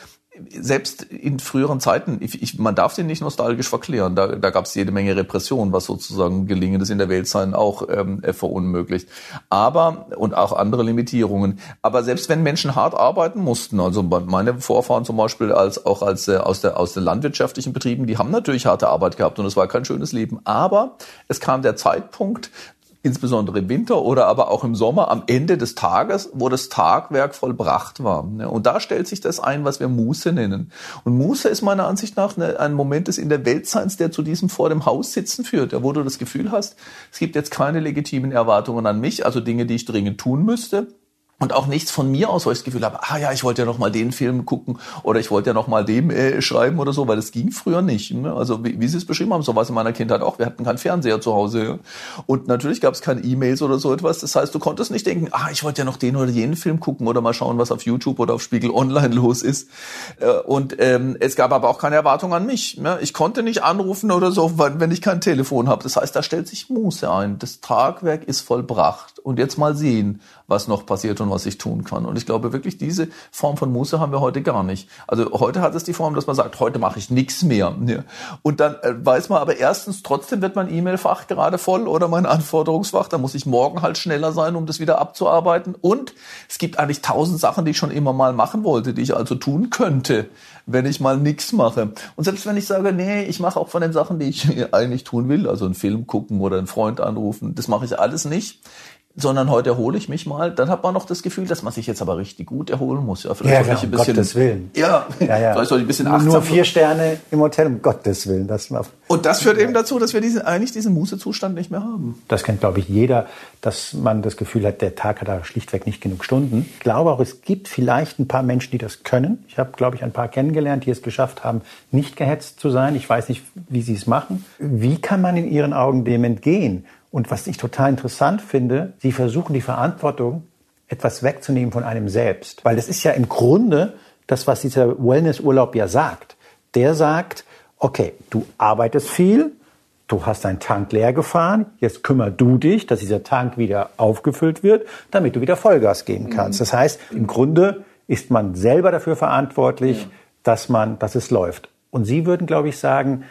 Speaker 2: selbst in früheren Zeiten, ich, ich, man darf den nicht nostalgisch verklären. Da, da gab es jede Menge Repression, was sozusagen Gelingendes in der Welt sein auch ähm, verunmöglicht. Aber und auch andere Limitierungen. Aber selbst wenn Menschen hart arbeiten mussten, also meine Vorfahren zum Beispiel als auch als äh, aus der aus den landwirtschaftlichen Betrieben, die haben natürlich harte Arbeit gehabt und es war kein schönes Leben. Aber es kam der Zeitpunkt, insbesondere im Winter oder aber auch im Sommer am Ende des Tages, wo das Tagwerk vollbracht war. Und da stellt sich das ein, was wir Muße nennen. Und Muße ist meiner Ansicht nach ein Moment des in der Weltseins, der zu diesem vor dem Haus sitzen führt, wo du das Gefühl hast, es gibt jetzt keine legitimen Erwartungen an mich, also Dinge, die ich dringend tun müsste und auch nichts von mir aus, weil ich das Gefühl habe, ah ja, ich wollte ja noch mal den Film gucken oder ich wollte ja noch mal dem äh, schreiben oder so, weil das ging früher nicht. Ne? Also wie, wie Sie es beschrieben haben, so war es in meiner Kindheit auch. Wir hatten keinen Fernseher zu Hause und natürlich gab es keine E-Mails oder so etwas. Das heißt, du konntest nicht denken, ah, ich wollte ja noch den oder jenen Film gucken oder mal schauen, was auf YouTube oder auf Spiegel Online los ist. Äh, und ähm, es gab aber auch keine Erwartung an mich. Ne? Ich konnte nicht anrufen oder so, wenn ich kein Telefon habe. Das heißt, da stellt sich Muße ein. Das Tragwerk ist vollbracht. Und jetzt mal sehen, was noch passiert und was ich tun kann. Und ich glaube wirklich, diese Form von Muße haben wir heute gar nicht. Also heute hat es die Form, dass man sagt, heute mache ich nichts mehr. Und dann äh, weiß man aber erstens, trotzdem wird mein E-Mail-Fach gerade voll oder mein Anforderungsfach. Da muss ich morgen halt schneller sein, um das wieder abzuarbeiten. Und es gibt eigentlich tausend Sachen, die ich schon immer mal machen wollte, die ich also tun könnte, wenn ich mal nichts mache. Und selbst wenn ich sage, nee, ich mache auch von den Sachen, die ich eigentlich tun will, also einen Film gucken oder einen Freund anrufen, das mache ich alles nicht sondern heute erhole ich mich mal, dann hat man noch das Gefühl, dass man sich jetzt aber richtig gut erholen muss.
Speaker 1: Ja, vielleicht ja, ja, ein bisschen, Gottes Willen.
Speaker 2: Ja, ja, ja. vielleicht soll ich ein bisschen achtsam
Speaker 1: Nur vier Sterne im Hotel, um Gottes Willen. Das
Speaker 2: Und das führt eben dazu, dass wir diesen, eigentlich diesen Mußezustand nicht mehr haben.
Speaker 1: Das kennt, glaube ich, jeder, dass man das Gefühl hat, der Tag hat da schlichtweg nicht genug Stunden. Ich glaube auch, es gibt vielleicht ein paar Menschen, die das können. Ich habe, glaube ich, ein paar kennengelernt, die es geschafft haben, nicht gehetzt zu sein. Ich weiß nicht, wie sie es machen. Wie kann man in Ihren Augen dem entgehen? Und was ich total interessant finde, sie versuchen die Verantwortung etwas wegzunehmen von einem selbst. Weil das ist ja im Grunde das, was dieser Wellnessurlaub ja sagt. Der sagt, okay, du arbeitest viel, du hast deinen Tank leer gefahren, jetzt kümmer du dich, dass dieser Tank wieder aufgefüllt wird, damit du wieder Vollgas geben kannst. Mhm. Das heißt, im Grunde ist man selber dafür verantwortlich, ja. dass man, dass es läuft. Und Sie würden, glaube ich, sagen,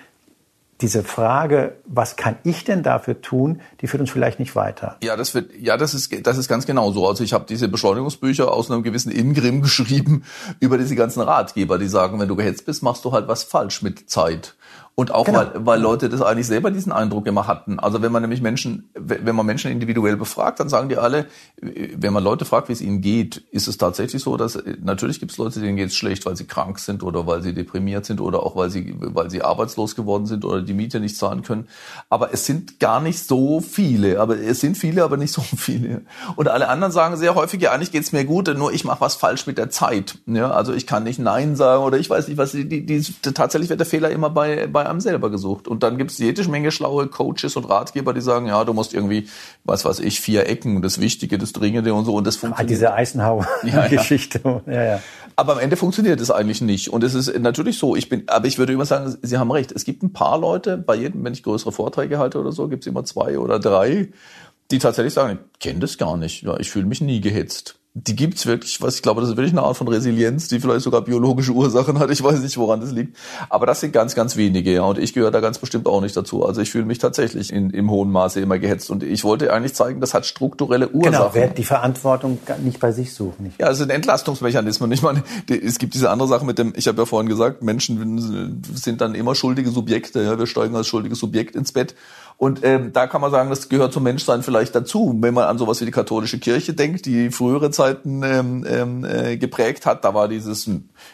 Speaker 1: diese Frage, was kann ich denn dafür tun, die führt uns vielleicht nicht weiter.
Speaker 2: Ja, das wird, ja, das ist, das ist ganz genau so. Also ich habe diese Beschleunigungsbücher aus einem gewissen Ingrim geschrieben über diese ganzen Ratgeber, die sagen, wenn du gehetzt bist, machst du halt was falsch mit Zeit. Und auch genau. weil, weil Leute das eigentlich selber diesen Eindruck immer hatten. Also wenn man nämlich Menschen, wenn man Menschen individuell befragt, dann sagen die alle, wenn man Leute fragt, wie es ihnen geht, ist es tatsächlich so, dass natürlich gibt es Leute, denen geht es schlecht, weil sie krank sind oder weil sie deprimiert sind oder auch weil sie, weil sie arbeitslos geworden sind oder die Miete nicht zahlen können. Aber es sind gar nicht so viele. Aber es sind viele, aber nicht so viele. Und alle anderen sagen sehr häufig, ja, eigentlich geht's mir gut, nur ich mache was falsch mit der Zeit. Ja, also ich kann nicht Nein sagen oder ich weiß nicht, was die, die, die tatsächlich wird der Fehler immer bei bei, bei einem selber gesucht. Und dann gibt es jede Menge schlaue Coaches und Ratgeber, die sagen, ja, du musst irgendwie, was weiß ich, vier Ecken, das Wichtige, das Dringende und so. Und das ah, funktioniert.
Speaker 1: Ah, diese Eisenhower-Geschichte. Ja. ja, ja.
Speaker 2: Aber am Ende funktioniert es eigentlich nicht. Und es ist natürlich so, ich bin, aber ich würde immer sagen, Sie haben recht. Es gibt ein paar Leute, bei jedem, wenn ich größere Vorträge halte oder so, gibt es immer zwei oder drei, die tatsächlich sagen, ich kenne das gar nicht. Ja, ich fühle mich nie gehetzt die gibt's wirklich, was ich glaube, das ist wirklich eine Art von Resilienz, die vielleicht sogar biologische Ursachen hat. Ich weiß nicht, woran das liegt. Aber das sind ganz, ganz wenige, ja. Und ich gehöre da ganz bestimmt auch nicht dazu. Also ich fühle mich tatsächlich in, im hohen Maße immer gehetzt. Und ich wollte eigentlich zeigen, das hat strukturelle Ursachen. Genau,
Speaker 1: wer die Verantwortung nicht bei sich sucht. Nicht.
Speaker 2: Ja, es sind Entlastungsmechanismen. Ich meine, es gibt diese andere Sache mit dem, ich habe ja vorhin gesagt, Menschen sind dann immer schuldige Subjekte. Ja. Wir steigen als schuldiges Subjekt ins Bett. Und ähm, da kann man sagen, das gehört zum Menschsein vielleicht dazu. Wenn man an sowas wie die katholische Kirche denkt, die frühere Zeiten ähm, ähm, äh, geprägt hat, da war dieses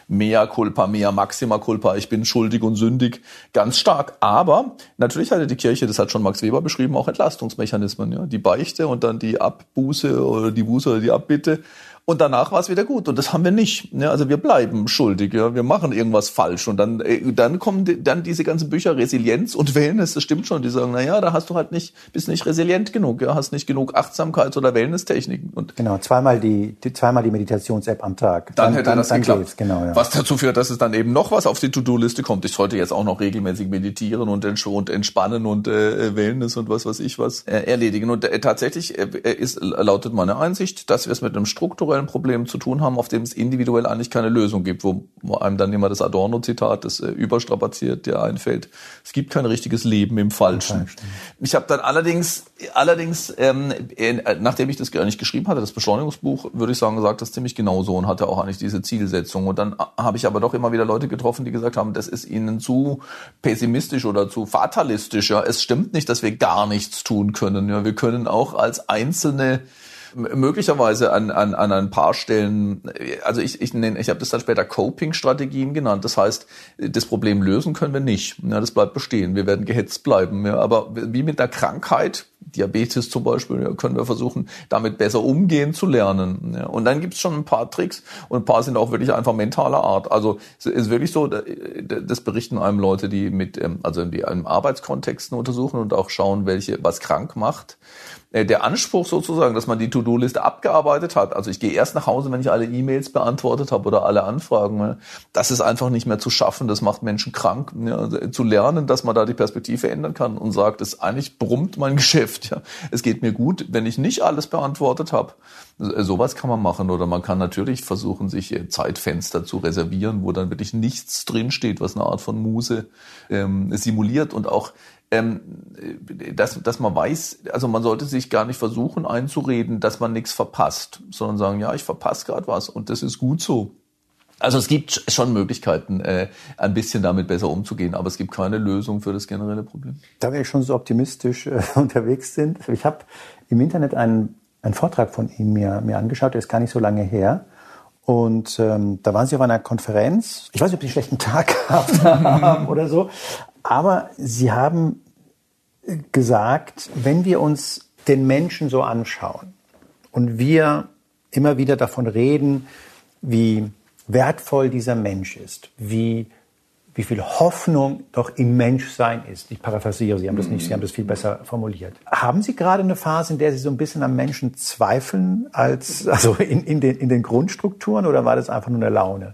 Speaker 2: mea culpa, mea maxima culpa, ich bin schuldig und sündig ganz stark. Aber natürlich hatte die Kirche, das hat schon Max Weber beschrieben, auch Entlastungsmechanismen. Ja? Die Beichte und dann die Abbuße oder die Buße oder die Abbitte und danach war es wieder gut. Und das haben wir nicht. Ja, also wir bleiben schuldig. Ja, wir machen irgendwas falsch. Und dann, äh, dann kommen dann diese ganzen Bücher Resilienz und Wellness. Das stimmt schon. Die sagen, na ja, da hast du halt nicht, bist nicht resilient genug. Ja, hast nicht genug Achtsamkeits- oder Wellness-Techniken. Und
Speaker 1: genau, zweimal die, die zweimal die Meditations-App am Tag.
Speaker 2: Dann, dann hätte dann, das dann geklappt. Genau, ja. Was dazu führt, dass es dann eben noch was auf die To-Do-Liste kommt. Ich sollte jetzt auch noch regelmäßig meditieren und, und entspannen und äh, Wellness und was weiß ich was äh, erledigen. Und äh, tatsächlich äh, ist lautet meine Einsicht, dass wir es mit einem strukturellen strukturellen Problemen zu tun haben, auf dem es individuell eigentlich keine Lösung gibt, wo, einem dann immer das Adorno-Zitat, das äh, überstrapaziert, der einfällt. Es gibt kein richtiges Leben im Falschen. Ich habe dann allerdings, allerdings, ähm, äh, nachdem ich das gar nicht geschrieben hatte, das Beschleunigungsbuch, würde ich sagen, gesagt das ziemlich genauso und hatte auch eigentlich diese Zielsetzung. Und dann äh, habe ich aber doch immer wieder Leute getroffen, die gesagt haben, das ist ihnen zu pessimistisch oder zu fatalistisch. Ja, es stimmt nicht, dass wir gar nichts tun können. Ja, wir können auch als einzelne möglicherweise an, an, an ein paar Stellen, also ich, ich nenne, ich habe das dann später Coping-Strategien genannt. Das heißt, das Problem lösen können wir nicht. Ja, das bleibt bestehen. Wir werden gehetzt bleiben. Ja, aber wie mit einer Krankheit, Diabetes zum Beispiel, ja, können wir versuchen, damit besser umgehen zu lernen. Ja, und dann gibt es schon ein paar Tricks und ein paar sind auch wirklich einfach mentaler Art. Also es ist wirklich so, das berichten einem Leute, die mit, ähm, also die einem Arbeitskontexten untersuchen und auch schauen, welche was krank macht. Äh, der Anspruch sozusagen, dass man die To-Do-Liste abgearbeitet hat, also ich gehe erst nach Hause, wenn ich alle E-Mails beantwortet habe oder alle Anfragen, ne, das ist einfach nicht mehr zu schaffen, das macht Menschen krank. Ja, also zu lernen, dass man da die Perspektive ändern kann und sagt, es eigentlich brummt mein Geschäft. Ja. Es geht mir gut, wenn ich nicht alles beantwortet habe. Sowas kann man machen oder man kann natürlich versuchen, sich äh, Zeitfenster zu reservieren, wo dann wirklich nichts drinsteht, was eine Art von Muse ähm, simuliert und auch dass, dass man weiß, also man sollte sich gar nicht versuchen einzureden, dass man nichts verpasst, sondern sagen, ja, ich verpasse gerade was und das ist gut so. Also es gibt schon Möglichkeiten, äh, ein bisschen damit besser umzugehen, aber es gibt keine Lösung für das generelle Problem.
Speaker 1: Da wir schon so optimistisch äh, unterwegs sind, ich habe im Internet einen, einen Vortrag von ihm mir, mir angeschaut, der ist gar nicht so lange her. Und ähm, da waren sie auf einer Konferenz. Ich weiß nicht, ob sie einen schlechten Tag gehabt haben oder so. Aber sie haben gesagt, wenn wir uns den Menschen so anschauen und wir immer wieder davon reden, wie wertvoll dieser Mensch ist, wie, wie viel Hoffnung doch im Menschsein ist. Ich paraphrasiere, Sie haben das nicht, Sie haben das viel besser formuliert. Haben Sie gerade eine Phase, in der Sie so ein bisschen am Menschen zweifeln, als, also in, in, den, in den Grundstrukturen, oder war das einfach nur eine Laune?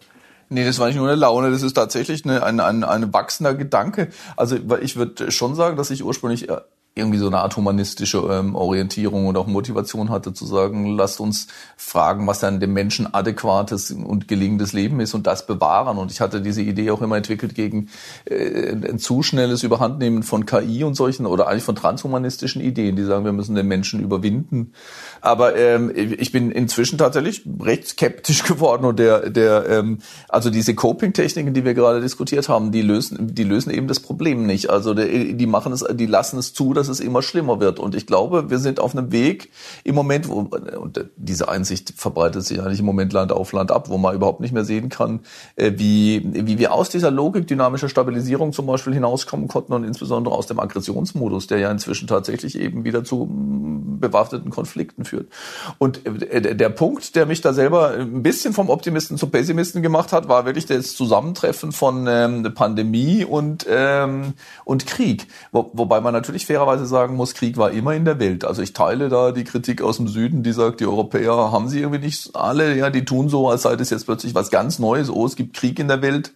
Speaker 2: Nee, das war nicht nur eine Laune, das ist tatsächlich eine, ein, ein, ein wachsender Gedanke. Also ich würde schon sagen, dass ich ursprünglich äh, irgendwie so eine Art humanistische ähm, Orientierung und auch Motivation hatte, zu sagen, lasst uns fragen, was dann dem Menschen adäquates und gelingendes Leben ist und das bewahren. Und ich hatte diese Idee auch immer entwickelt gegen äh, ein zu schnelles Überhandnehmen von KI und solchen oder eigentlich von transhumanistischen Ideen, die sagen, wir müssen den Menschen überwinden. Aber ähm, ich bin inzwischen tatsächlich recht skeptisch geworden und der, der ähm, also diese Coping-Techniken, die wir gerade diskutiert haben, die lösen, die lösen eben das Problem nicht. Also die, die machen es, die lassen es zu, dass es immer schlimmer wird. Und ich glaube, wir sind auf einem Weg im Moment, wo, und diese Einsicht verbreitet sich eigentlich im Moment Land auf Land ab, wo man überhaupt nicht mehr sehen kann, äh, wie, wie wir aus dieser Logik dynamischer Stabilisierung zum Beispiel hinauskommen konnten und insbesondere aus dem Aggressionsmodus, der ja inzwischen tatsächlich eben wieder zu mm, bewaffneten Konflikten führt. Und äh, der Punkt, der mich da selber ein bisschen vom Optimisten zum Pessimisten gemacht hat, war wirklich das Zusammentreffen von ähm, Pandemie und, ähm, und Krieg. Wo, wobei man natürlich fairerweise sagen muss, Krieg war immer in der Welt. Also ich teile da die Kritik aus dem Süden, die sagt, die Europäer haben sie irgendwie nicht alle, ja, die tun so, als sei das jetzt plötzlich was ganz Neues. Oh, es gibt Krieg in der Welt.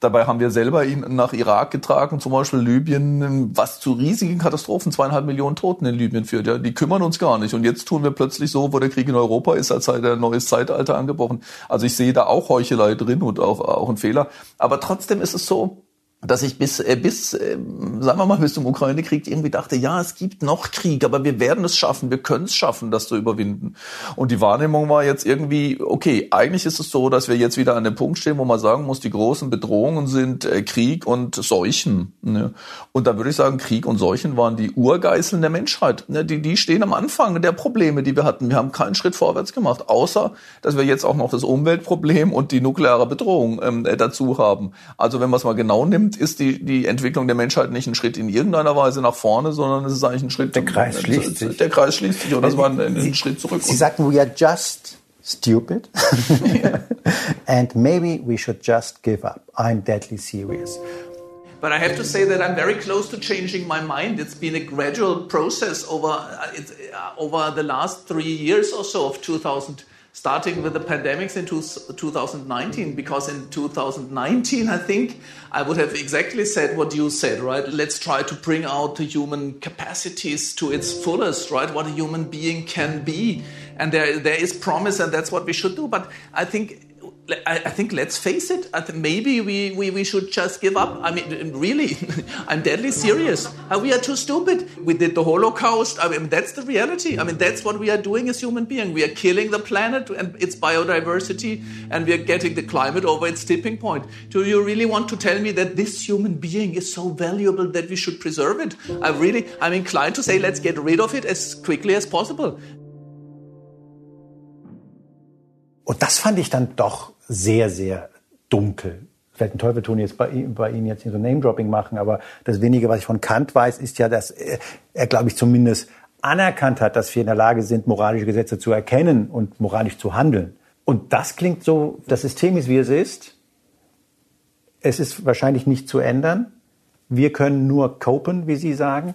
Speaker 2: Dabei haben wir selber ihn nach Irak getragen, zum Beispiel Libyen, was zu riesigen Katastrophen, zweieinhalb Millionen Toten in Libyen führt. Ja, die kümmern uns gar nicht. Und jetzt tun wir plötzlich so, wo der Krieg in Europa ist, als sei der neues Zeitalter angebrochen. Also ich sehe da auch Heuchelei drin und auch, auch einen Fehler. Aber trotzdem ist es so, dass ich bis, äh, bis äh, sagen wir mal, bis zum Ukraine-Krieg irgendwie dachte, ja, es gibt noch Krieg, aber wir werden es schaffen, wir können es schaffen, das zu überwinden. Und die Wahrnehmung war jetzt irgendwie, okay, eigentlich ist es so, dass wir jetzt wieder an dem Punkt stehen, wo man sagen muss, die großen Bedrohungen sind äh, Krieg und Seuchen. Ne? Und da würde ich sagen, Krieg und Seuchen waren die Urgeißeln der Menschheit. Ne? Die, die stehen am Anfang der Probleme, die wir hatten. Wir haben keinen Schritt vorwärts gemacht, außer, dass wir jetzt auch noch das Umweltproblem und die nukleare Bedrohung ähm, dazu haben. Also wenn man es mal genau nimmt, nimmt, ist die, die Entwicklung der Menschheit nicht ein Schritt in irgendeiner Weise nach vorne, sondern es ist eigentlich ein Schritt.
Speaker 1: Der Kreis schließt sich.
Speaker 2: Der Kreis schließt sich und das war ein, ein Schritt zurück.
Speaker 1: Sie sagten, we are just stupid and maybe we should just give up. I'm deadly serious.
Speaker 3: But I have to say that I'm very close to changing my mind. It's been a gradual process over, uh, uh, over the last three years or so of 2000. Starting with the pandemics in 2019 because in 2019 i think i would have exactly said what you said right? Let's try to bring out the human capacities to its fullest right? What a human being can be. And there there is promise and that's what we should do. But i think I, I think let's face it. maybe we, we, we should just give up. I mean, really, I'm deadly serious. Uh, we are too stupid. We did the Holocaust. I mean, that's the reality. I mean, that's what we are doing as human beings. We are killing the planet and its biodiversity, and we are getting the climate over its tipping point. Do you really want to tell me that this human being is so valuable that we should preserve it? I really, I'm inclined to say let's get rid of it as quickly as possible.
Speaker 1: Und das fand ich dann doch sehr, sehr dunkel. Vielleicht ein Teufel tun jetzt bei, bei Ihnen jetzt nicht so Name-Dropping machen, aber das wenige, was ich von Kant weiß, ist ja, dass er, er glaube ich, zumindest anerkannt hat, dass wir in der Lage sind, moralische Gesetze zu erkennen und moralisch zu handeln. Und das klingt so, das System ist, wie es ist. Es ist wahrscheinlich nicht zu ändern. Wir können nur copen, wie Sie sagen.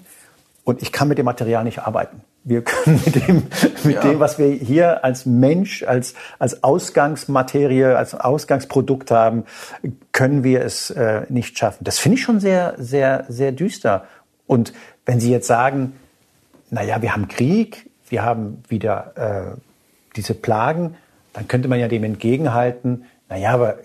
Speaker 1: Und ich kann mit dem Material nicht arbeiten wir können mit dem, mit ja. dem, was wir hier als Mensch, als, als Ausgangsmaterie, als Ausgangsprodukt haben, können wir es äh, nicht schaffen. Das finde ich schon sehr, sehr, sehr düster. Und wenn Sie jetzt sagen, na ja, wir haben Krieg, wir haben wieder äh, diese Plagen, dann könnte man ja dem entgegenhalten, na ja, aber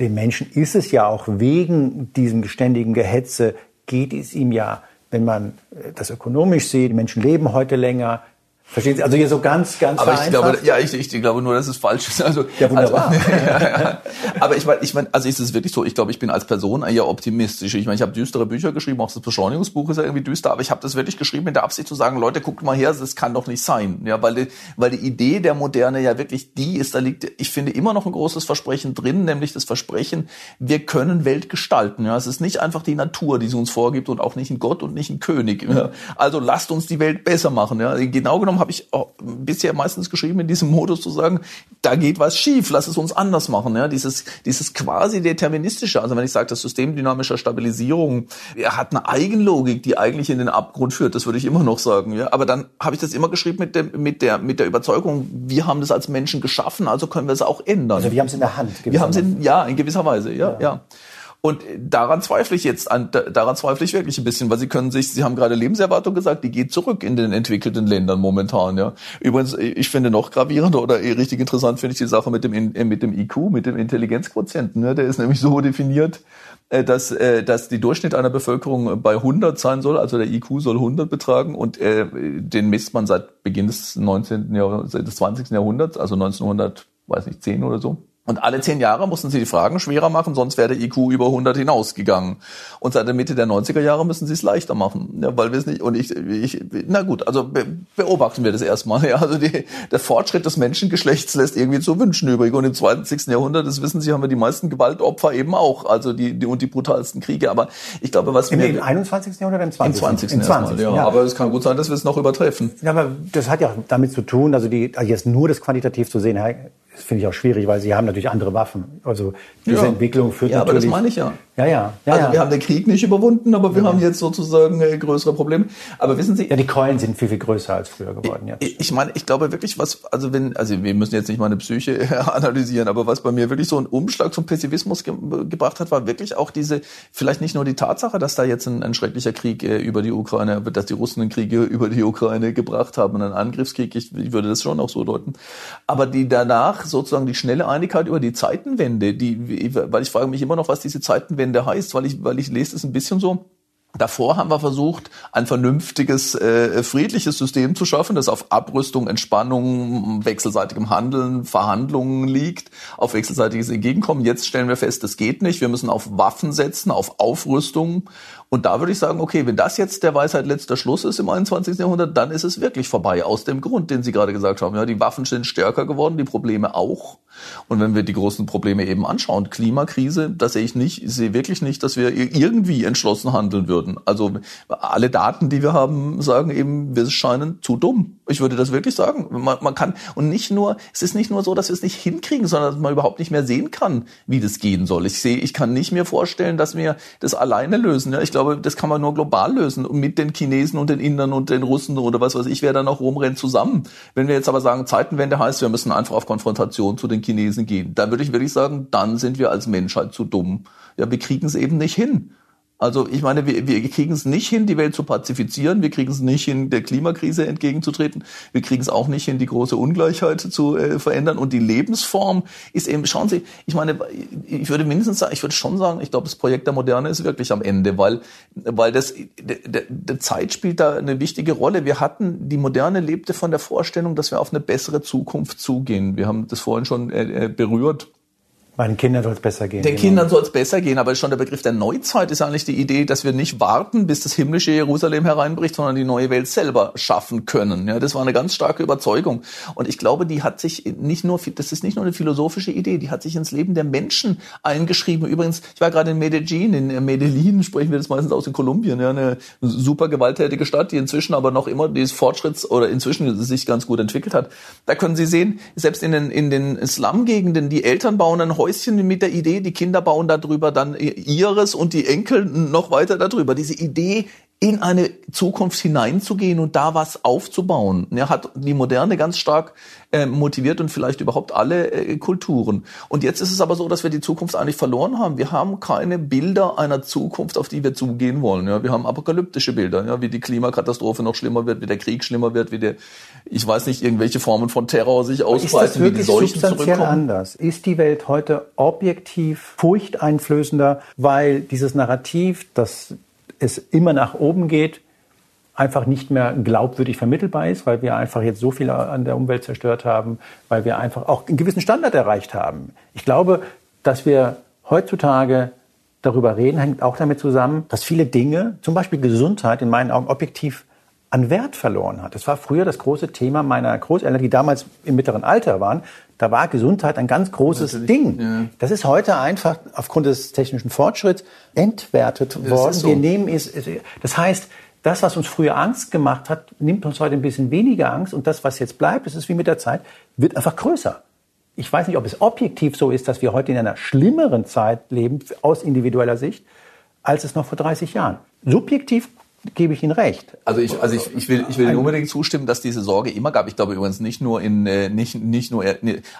Speaker 1: dem Menschen ist es ja auch wegen diesem ständigen Gehetze, geht es ihm ja wenn man äh, das ökonomisch sieht, Menschen leben heute länger, Verstehen Sie? Also hier so ganz, ganz
Speaker 2: Aber ich glaube, ja, ich, ich glaube nur, dass es falsch ist. Also, ja, wunderbar. Also, ja, ja. Aber ich meine, ich meine, also ist es wirklich so, ich glaube, ich bin als Person eher optimistisch. Ich meine, ich habe düstere Bücher geschrieben, auch das Beschleunigungsbuch ist ja irgendwie düster, aber ich habe das wirklich geschrieben mit der Absicht zu sagen, Leute, guckt mal her, das kann doch nicht sein. Ja, weil die, weil die Idee der Moderne ja wirklich die ist, da liegt, ich finde, immer noch ein großes Versprechen drin, nämlich das Versprechen, wir können Welt gestalten. Ja, es ist nicht einfach die Natur, die sie uns vorgibt und auch nicht ein Gott und nicht ein König. Ja. Also lasst uns die Welt besser machen. Ja, genau genommen habe ich bisher meistens geschrieben in diesem Modus zu sagen, da geht was schief, lass es uns anders machen. Ja, dieses, dieses quasi deterministische, also wenn ich sage, das System dynamischer Stabilisierung er hat eine Eigenlogik, die eigentlich in den Abgrund führt, das würde ich immer noch sagen. Ja, aber dann habe ich das immer geschrieben mit der, mit der, mit der Überzeugung, wir haben das als Menschen geschaffen, also können wir es auch ändern.
Speaker 1: Also wir haben es in der Hand.
Speaker 2: Wir haben es in, ja, in gewisser Weise, ja, ja. ja. Und daran zweifle ich jetzt an, daran zweifle ich wirklich ein bisschen, weil Sie können sich, Sie haben gerade Lebenserwartung gesagt, die geht zurück in den entwickelten Ländern momentan, ja. Übrigens, ich finde noch gravierender oder richtig interessant finde ich die Sache mit dem, mit dem IQ, mit dem Intelligenzquotienten, ne? Der ist nämlich so definiert, äh, dass, äh, dass die Durchschnitt einer Bevölkerung bei 100 sein soll, also der IQ soll 100 betragen und äh, den misst man seit Beginn des 19. Jahrhunderts, des 20. Jahrhunderts, also 1900, weiß nicht, 10 oder so Und alle zehn Jahre mussten sie die Fragen schwerer machen, sonst wäre der IQ über 100 hinausgegangen. Und seit der Mitte der 90er Jahre müssen sie es leichter machen, ja, weil wir es nicht. Und ich, ich, na gut, also be, beobachten wir das erstmal. Ja, also die, der Fortschritt des Menschengeschlechts lässt irgendwie zu wünschen übrig. Und im 20. Jahrhundert, das wissen Sie, haben wir die meisten Gewaltopfer eben auch, also die, die und die brutalsten Kriege. Aber ich glaube, was
Speaker 1: Im, Im 21. Jahrhundert, im 20.
Speaker 2: Im 20. Im 20. ja. ja. Aber es kann gut sein, dass wir es noch übertreffen.
Speaker 1: Ja, aber das hat ja damit zu tun, also die, also jetzt nur das quantitativ zu sehen, das finde ich auch schwierig, weil sie haben natürlich andere Waffen. Also diese ja. Entwicklung führt
Speaker 2: ja,
Speaker 1: natürlich.
Speaker 2: Ja, aber das meine ich ja.
Speaker 1: Ja, ja. ja
Speaker 2: also
Speaker 1: ja.
Speaker 2: wir haben den Krieg nicht überwunden, aber wir ja. haben jetzt sozusagen äh, größere Probleme. Aber wissen Sie?
Speaker 1: Ja, die Keulen sind viel viel größer als früher geworden.
Speaker 2: Ja. Ich, ich meine, ich glaube wirklich, was also wenn also wir müssen jetzt nicht meine Psyche analysieren, aber was bei mir wirklich so einen Umschlag zum Pessimismus ge gebracht hat, war wirklich auch diese vielleicht nicht nur die Tatsache, dass da jetzt ein, ein schrecklicher Krieg äh, über die Ukraine, dass die Russen einen Krieg über die Ukraine gebracht haben, einen Angriffskrieg. Ich, ich würde das schon auch so deuten. Aber die danach sozusagen die schnelle Einigkeit über die Zeitenwende, die, weil ich frage mich immer noch, was diese Zeitenwende heißt, weil ich, weil ich lese es ein bisschen so. Davor haben wir versucht, ein vernünftiges, äh, friedliches System zu schaffen, das auf Abrüstung, Entspannung, wechselseitigem Handeln, Verhandlungen liegt, auf wechselseitiges Entgegenkommen. Jetzt stellen wir fest, das geht nicht. Wir müssen auf Waffen setzen, auf Aufrüstung und da würde ich sagen, okay, wenn das jetzt der Weisheit letzter Schluss ist im 21. Jahrhundert, dann ist es wirklich vorbei. Aus dem Grund, den Sie gerade gesagt haben. Ja, die Waffen sind stärker geworden, die Probleme auch. Und wenn wir die großen Probleme eben anschauen, Klimakrise, da sehe ich nicht, ich sehe wirklich nicht, dass wir irgendwie entschlossen handeln würden. Also alle Daten, die wir haben, sagen eben, wir scheinen zu dumm. Ich würde das wirklich sagen. Man, man kann, und nicht nur, es ist nicht nur so, dass wir es nicht hinkriegen, sondern dass man überhaupt nicht mehr sehen kann, wie das gehen soll. Ich sehe, ich kann nicht mir vorstellen, dass wir das alleine lösen. Ja, ich glaube, das kann man nur global lösen und mit den Chinesen und den Indern und den Russen oder was weiß ich, wer da noch rumrennt zusammen. Wenn wir jetzt aber sagen, Zeitenwende heißt, wir müssen einfach auf Konfrontation zu den Chinesen gehen, dann würde ich wirklich sagen, dann sind wir als Menschheit zu dumm. Ja, wir kriegen es eben nicht hin. Also ich meine, wir, wir kriegen es nicht hin, die Welt zu pazifizieren, wir kriegen es nicht hin, der Klimakrise entgegenzutreten, wir kriegen es auch nicht hin, die große Ungleichheit zu äh, verändern und die Lebensform ist eben, schauen Sie, ich meine, ich würde mindestens sagen, ich würde schon sagen, ich glaube, das Projekt der Moderne ist wirklich am Ende, weil, weil das, der, der Zeit spielt da eine wichtige Rolle. Wir hatten, die Moderne lebte von der Vorstellung, dass wir auf eine bessere Zukunft zugehen. Wir haben das vorhin schon äh, äh berührt
Speaker 1: bei den Kindern soll es besser gehen.
Speaker 2: Den genau. Kindern soll es besser gehen, aber schon der Begriff der Neuzeit ist eigentlich die Idee, dass wir nicht warten, bis das himmlische Jerusalem hereinbricht, sondern die neue Welt selber schaffen können. Ja, das war eine ganz starke Überzeugung. Und ich glaube, die hat sich nicht nur, das ist nicht nur eine philosophische Idee, die hat sich ins Leben der Menschen eingeschrieben. Übrigens, ich war gerade in Medellin, in Medellin sprechen wir das meistens aus in Kolumbien, ja, eine super gewalttätige Stadt, die inzwischen aber noch immer dieses Fortschritts oder inzwischen sich ganz gut entwickelt hat. Da können Sie sehen, selbst in den, in den Slum-Gegenden, die Eltern bauen ein Häuschen mit der Idee, die Kinder bauen darüber dann ihres und die Enkel noch weiter darüber. Diese Idee, in eine Zukunft hineinzugehen und da was aufzubauen. Er hat die Moderne ganz stark äh, motiviert und vielleicht überhaupt alle äh, Kulturen. Und jetzt ist es aber so, dass wir die Zukunft eigentlich verloren haben. Wir haben keine Bilder einer Zukunft, auf die wir zugehen wollen. Ja, wir haben apokalyptische Bilder, ja, wie die Klimakatastrophe noch schlimmer wird, wie der Krieg schlimmer wird, wie der, ich weiß nicht, irgendwelche Formen von Terror sich ausbreiten,
Speaker 1: wie die Seuchen zurückkommen. anders? Ist die Welt heute objektiv furchteinflößender, weil dieses Narrativ, das es immer nach oben geht, einfach nicht mehr glaubwürdig vermittelbar ist, weil wir einfach jetzt so viel an der Umwelt zerstört haben, weil wir einfach auch einen gewissen Standard erreicht haben. Ich glaube, dass wir heutzutage darüber reden, hängt auch damit zusammen, dass viele Dinge, zum Beispiel Gesundheit, in meinen Augen objektiv an Wert verloren hat. Das war früher das große Thema meiner Großeltern, die damals im mittleren Alter waren. Da war Gesundheit ein ganz großes Natürlich, Ding. Ja. Das ist heute einfach aufgrund des technischen Fortschritts entwertet das worden. So. Wir nehmen es, das heißt, das, was uns früher Angst gemacht hat, nimmt uns heute ein bisschen weniger Angst. Und das, was jetzt bleibt, das ist wie mit der Zeit, wird einfach größer. Ich weiß nicht, ob es objektiv so ist, dass wir heute in einer schlimmeren Zeit leben, aus individueller Sicht, als es noch vor 30 Jahren. Subjektiv gebe ich Ihnen recht.
Speaker 2: Also ich, also ich, ich will, ich will Ihnen unbedingt zustimmen, dass diese Sorge immer gab. Ich glaube übrigens nicht nur in, äh, nicht, nicht nur,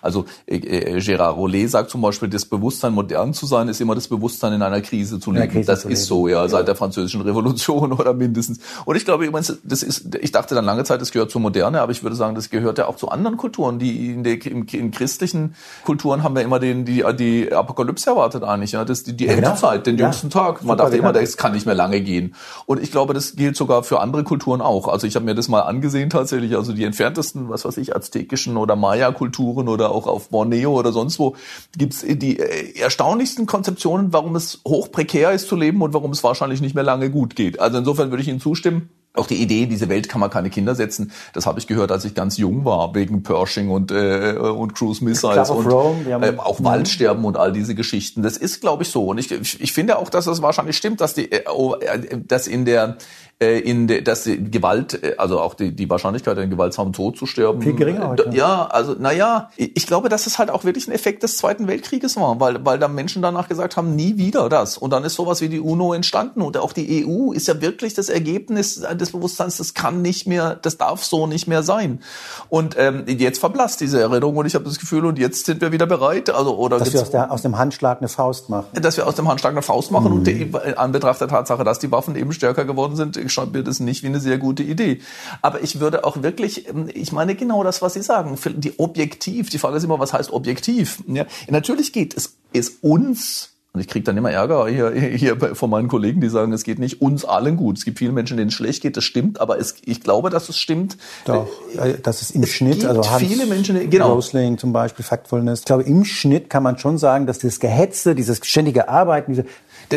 Speaker 2: also äh, äh, Gérard Rollet sagt zum Beispiel, das Bewusstsein modern zu sein, ist immer das Bewusstsein in einer Krise zu leben. Krise das zu ist leben. so, ja, seit der französischen Revolution oder mindestens. Und ich glaube übrigens, das ist, ich dachte dann lange Zeit, das gehört zur Moderne, aber ich würde sagen, das gehört ja auch zu anderen Kulturen. Die in, der, in, in christlichen Kulturen haben wir immer den, die, die Apokalypse erwartet eigentlich, ja, das die, die ja, genau. Endzeit, den ja. jüngsten Tag. Man Super dachte immer, das kann nicht mehr lange gehen. Und ich glaube, das gilt sogar für andere Kulturen auch. Also ich habe mir das mal angesehen tatsächlich. Also die entferntesten, was weiß ich, aztekischen oder Maya-Kulturen oder auch auf Borneo oder sonst wo gibt's die äh, erstaunlichsten Konzeptionen, warum es hoch prekär ist zu leben und warum es wahrscheinlich nicht mehr lange gut geht. Also insofern würde ich Ihnen zustimmen. Auch die Idee, diese Welt kann man keine Kinder setzen, das habe ich gehört, als ich ganz jung war, wegen Pershing und, äh, und Cruise Missiles und Rome, äh, auch Waldsterben und all diese Geschichten. Das ist, glaube ich, so. Und ich, ich finde auch, dass das wahrscheinlich stimmt, dass die, äh, oh, äh dass in der äh, in de, dass die Gewalt, äh, also auch die, die Wahrscheinlichkeit, einen gewaltsamen Tod zu sterben.
Speaker 1: Viel geringer heute.
Speaker 2: Ja, also naja, ich glaube, dass es halt auch wirklich ein Effekt des Zweiten Weltkrieges war, weil, weil da Menschen danach gesagt haben, nie wieder das. Und dann ist sowas wie die UNO entstanden und auch die EU ist ja wirklich das Ergebnis des Bewusstseins, das kann nicht mehr, das darf so nicht mehr sein. Und ähm, jetzt verblasst diese Erinnerung und ich habe das Gefühl, und jetzt sind wir wieder bereit, also oder
Speaker 1: dass wir aus, der, aus dem Handschlag eine Faust machen.
Speaker 2: Dass wir aus dem Handschlag eine Faust machen mhm. und die, an Betracht der Tatsache, dass die Waffen eben stärker geworden sind, mir das nicht wie eine sehr gute Idee. Aber ich würde auch wirklich, ähm, ich meine genau das, was Sie sagen, die objektiv, die Frage ist immer, was heißt objektiv? Ja, natürlich geht es, es uns und ich kriege dann immer Ärger hier, hier von meinen Kollegen, die sagen, es geht nicht uns allen gut. Es gibt viele Menschen, denen es schlecht geht. Das stimmt, aber es, ich glaube, dass es stimmt.
Speaker 1: Doch, äh, das ist im es Schnitt, also
Speaker 2: Hans viele Menschen, genau.
Speaker 1: Rosling zum Beispiel, Factfulness. Ich glaube, im Schnitt kann man schon sagen, dass das Gehetze, dieses ständige Arbeiten, diese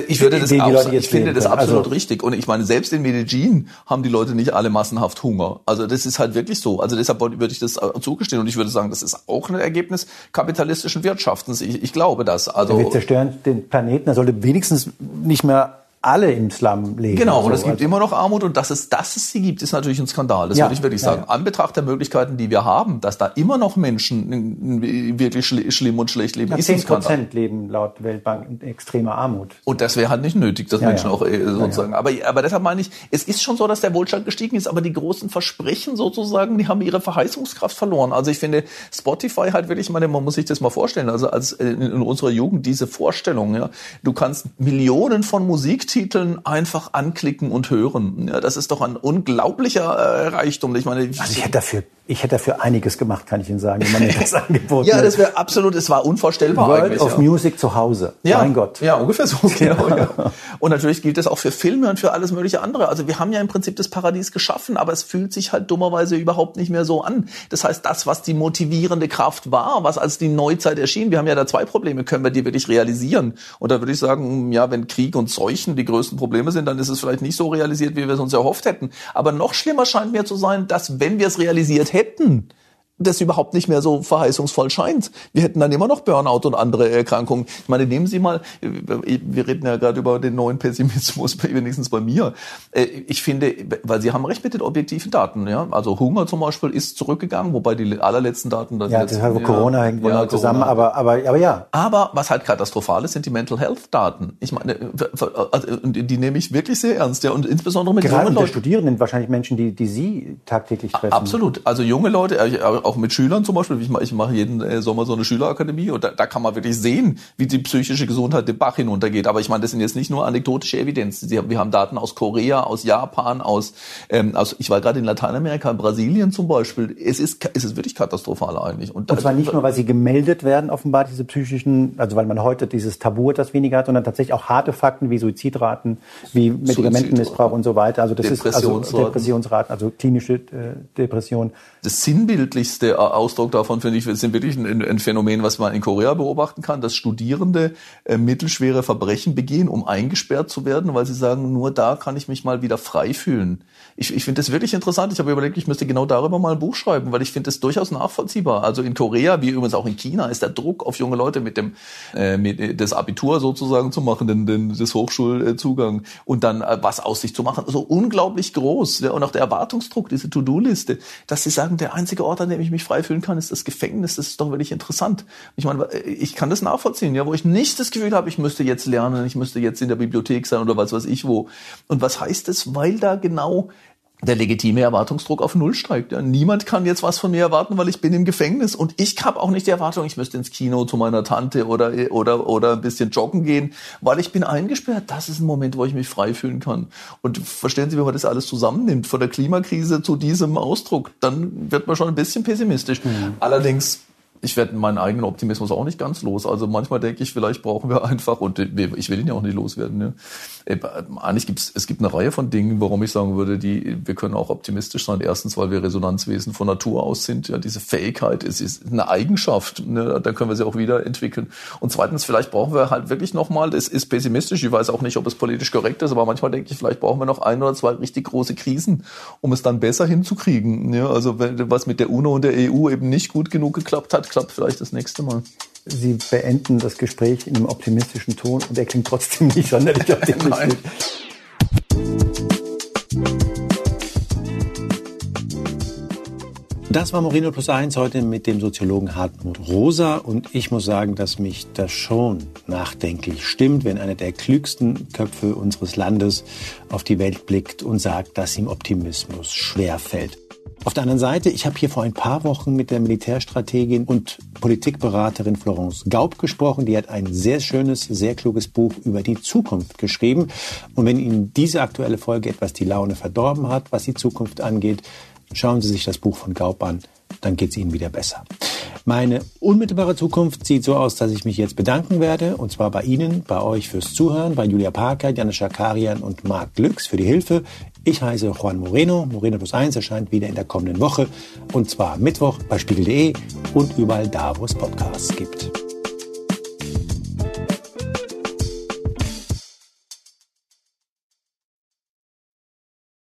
Speaker 2: ich würde das auch, ich finde das absolut also, richtig. Und ich meine, selbst in Medellin haben die Leute nicht alle massenhaft Hunger. Also das ist halt wirklich so. Also deshalb würde ich das zugestehen. Und ich würde sagen, das ist auch ein Ergebnis kapitalistischen Wirtschaftens. Ich, ich glaube das. Also
Speaker 1: wir zerstören den Planeten. Er sollte wenigstens nicht mehr alle im Slum leben.
Speaker 2: Genau, und es gibt also immer noch Armut und dass es, dass es sie gibt, ist natürlich ein Skandal. Das ja, würde ich wirklich sagen. Ja. An Betracht der Möglichkeiten, die wir haben, dass da immer noch Menschen wirklich schlimm und schlecht leben,
Speaker 1: ja, ist 10 Prozent leben laut Weltbank in extremer Armut.
Speaker 2: Und das wäre halt nicht nötig, dass Menschen auch äh, sozusagen. Aber, aber deshalb meine ich, es ist schon so, dass der Wohlstand gestiegen ist, aber die großen Versprechen sozusagen, die haben ihre Verheißungskraft verloren. Also ich finde Spotify halt wirklich, ich meine, man muss sich das mal vorstellen. Also als äh, in, in unserer Jugend diese Vorstellung, ja, du kannst Millionen von Musik Musiktiteln einfach anklicken und hören. Ja, das ist doch ein unglaublicher äh, Reichtum. Ich meine,
Speaker 1: also ich hätte dafür ich hätte dafür einiges gemacht, kann ich Ihnen sagen, wenn man mir das
Speaker 2: angeboten Ja, das wäre absolut, es war unvorstellbar
Speaker 1: World eigentlich. of ja. Music zu Hause.
Speaker 2: Ja, mein Gott. Ja, ungefähr so. Genau, ja. Und natürlich gilt das auch für Filme und für alles mögliche andere. Also wir haben ja im Prinzip das Paradies geschaffen, aber es fühlt sich halt dummerweise überhaupt nicht mehr so an. Das heißt, das, was die motivierende Kraft war, was als die Neuzeit erschien, wir haben ja da zwei Probleme, können wir die wirklich realisieren? Und da würde ich sagen, ja, wenn Krieg und Seuchen die größten Probleme sind, dann ist es vielleicht nicht so realisiert, wie wir es uns erhofft hätten. Aber noch schlimmer scheint mir zu sein, dass wenn wir es realisiert hätten, das überhaupt nicht mehr so verheißungsvoll scheint. Wir hätten dann immer noch Burnout und andere Erkrankungen. Ich meine, nehmen Sie mal, wir reden ja gerade über den neuen Pessimismus, wenigstens bei mir. Äh, ich finde, weil Sie haben recht mit den objektiven Daten. Ja? Also Hunger zum Beispiel ist zurückgegangen, wobei die allerletzten Daten...
Speaker 1: Ja, das hat Corona hängt wohl ja, zusammen, aber, aber, aber ja.
Speaker 2: Aber was halt katastrophal ist, sind die Mental Health Daten. Ich meine, also, die nehme ich wirklich sehr ernst. Ja? Und insbesondere mit
Speaker 1: Gerade jungen Leuten. Studierenden, wahrscheinlich Menschen, die, die Sie tagtäglich treffen.
Speaker 2: Absolut. Also junge Leute, auch mit Schülern zum Beispiel. Ich mache, ich mache jeden äh, Sommer so eine Schülerakademie und da, da kann man wirklich sehen, wie die psychische Gesundheit den Bach hinuntergeht. Aber ich meine, das sind jetzt nicht nur anekdotische Evidenz. Wir haben Daten aus Korea, aus Japan, aus, ähm, aus ich war gerade in Lateinamerika, in Brasilien zum Beispiel. Es ist, es ist wirklich katastrophal eigentlich.
Speaker 1: Und, und zwar nicht nur, weil sie gemeldet werden, offenbar diese psychischen, also weil man heute dieses Tabu etwas weniger hat, sondern tatsächlich auch harte Fakten wie Suizidraten, wie Medikamentenmissbrauch und so weiter. Also das ist also Depressionsraten, also klinische äh, Depression.
Speaker 2: Das sinnbildlichste Ausdruck davon, finde ich, sind wirklich ein, ein, Phänomen, was man in Korea beobachten kann, dass Studierende äh, mittelschwere Verbrechen begehen, um eingesperrt zu werden, weil sie sagen, nur da kann ich mich mal wieder frei fühlen. Ich, ich finde das wirklich interessant. Ich habe überlegt, ich müsste genau darüber mal ein Buch schreiben, weil ich finde das durchaus nachvollziehbar. Also in Korea, wie übrigens auch in China, ist der Druck auf junge Leute mit dem äh, mit äh, das Abitur sozusagen zu machen, den, den das Hochschulzugang und dann äh, was aus sich zu machen, so unglaublich groß. Ja, und auch der Erwartungsdruck, diese To-Do-Liste, dass sie sagen, der einzige Ort, an dem ich mich frei fühlen kann, ist das Gefängnis. Das ist doch wirklich interessant. Ich meine, ich kann das nachvollziehen, ja, wo ich nicht das Gefühl habe, ich müsste jetzt lernen, ich müsste jetzt in der Bibliothek sein oder was weiß ich wo. Und was heißt das? Weil da genau der legitime Erwartungsdruck auf Null steigt. Ja, niemand kann jetzt was von mir erwarten, weil ich bin im Gefängnis und ich habe auch nicht die Erwartung, ich müsste ins Kino zu meiner Tante oder oder oder ein bisschen joggen gehen, weil ich bin eingesperrt. Das ist ein Moment, wo ich mich frei fühlen kann. Und verstehen Sie, wenn man das alles zusammennimmt, von der Klimakrise zu diesem Ausdruck, dann wird man schon ein bisschen pessimistisch. Mhm. Allerdings ich werde meinen eigenen Optimismus auch nicht ganz los. Also manchmal denke ich, vielleicht brauchen wir einfach, und ich will ihn ja auch nicht loswerden. Ne? Eigentlich gibt es, es gibt eine Reihe von Dingen, warum ich sagen würde, die, wir können auch optimistisch sein. Erstens, weil wir Resonanzwesen von Natur aus sind. Ja, diese Fähigkeit ist, ist eine Eigenschaft. Ne? Da können wir sie auch wieder entwickeln. Und zweitens, vielleicht brauchen wir halt wirklich nochmal, das ist pessimistisch. Ich weiß auch nicht, ob es politisch korrekt ist, aber manchmal denke ich, vielleicht brauchen wir noch ein oder zwei richtig große Krisen, um es dann besser hinzukriegen. Ja, also wenn, was mit der UNO und der EU eben nicht gut genug geklappt hat, klappt vielleicht das nächste Mal.
Speaker 1: Sie beenden das Gespräch in einem optimistischen Ton und er klingt trotzdem nicht sonderlich optimistisch. Das war Moreno Plus Eins heute mit dem Soziologen Hartmut Rosa und ich muss sagen, dass mich das schon nachdenklich stimmt, wenn einer der klügsten Köpfe unseres Landes auf die Welt blickt und sagt, dass ihm Optimismus schwer fällt. Auf der anderen Seite, ich habe hier vor ein paar Wochen mit der Militärstrategin und Politikberaterin Florence Gaub gesprochen. Die hat ein sehr schönes, sehr kluges Buch über die Zukunft geschrieben. Und wenn Ihnen diese aktuelle Folge etwas die Laune verdorben hat, was die Zukunft angeht, Schauen Sie sich das Buch von Gaub an, dann geht es Ihnen wieder besser. Meine unmittelbare Zukunft sieht so aus, dass ich mich jetzt bedanken werde, und zwar bei Ihnen, bei euch fürs Zuhören, bei Julia Parker, Janis Schakarian und Marc Glücks für die Hilfe. Ich heiße Juan Moreno. Moreno Plus 1 erscheint wieder in der kommenden Woche, und zwar Mittwoch bei Spiegel.de und überall da, wo es Podcasts gibt.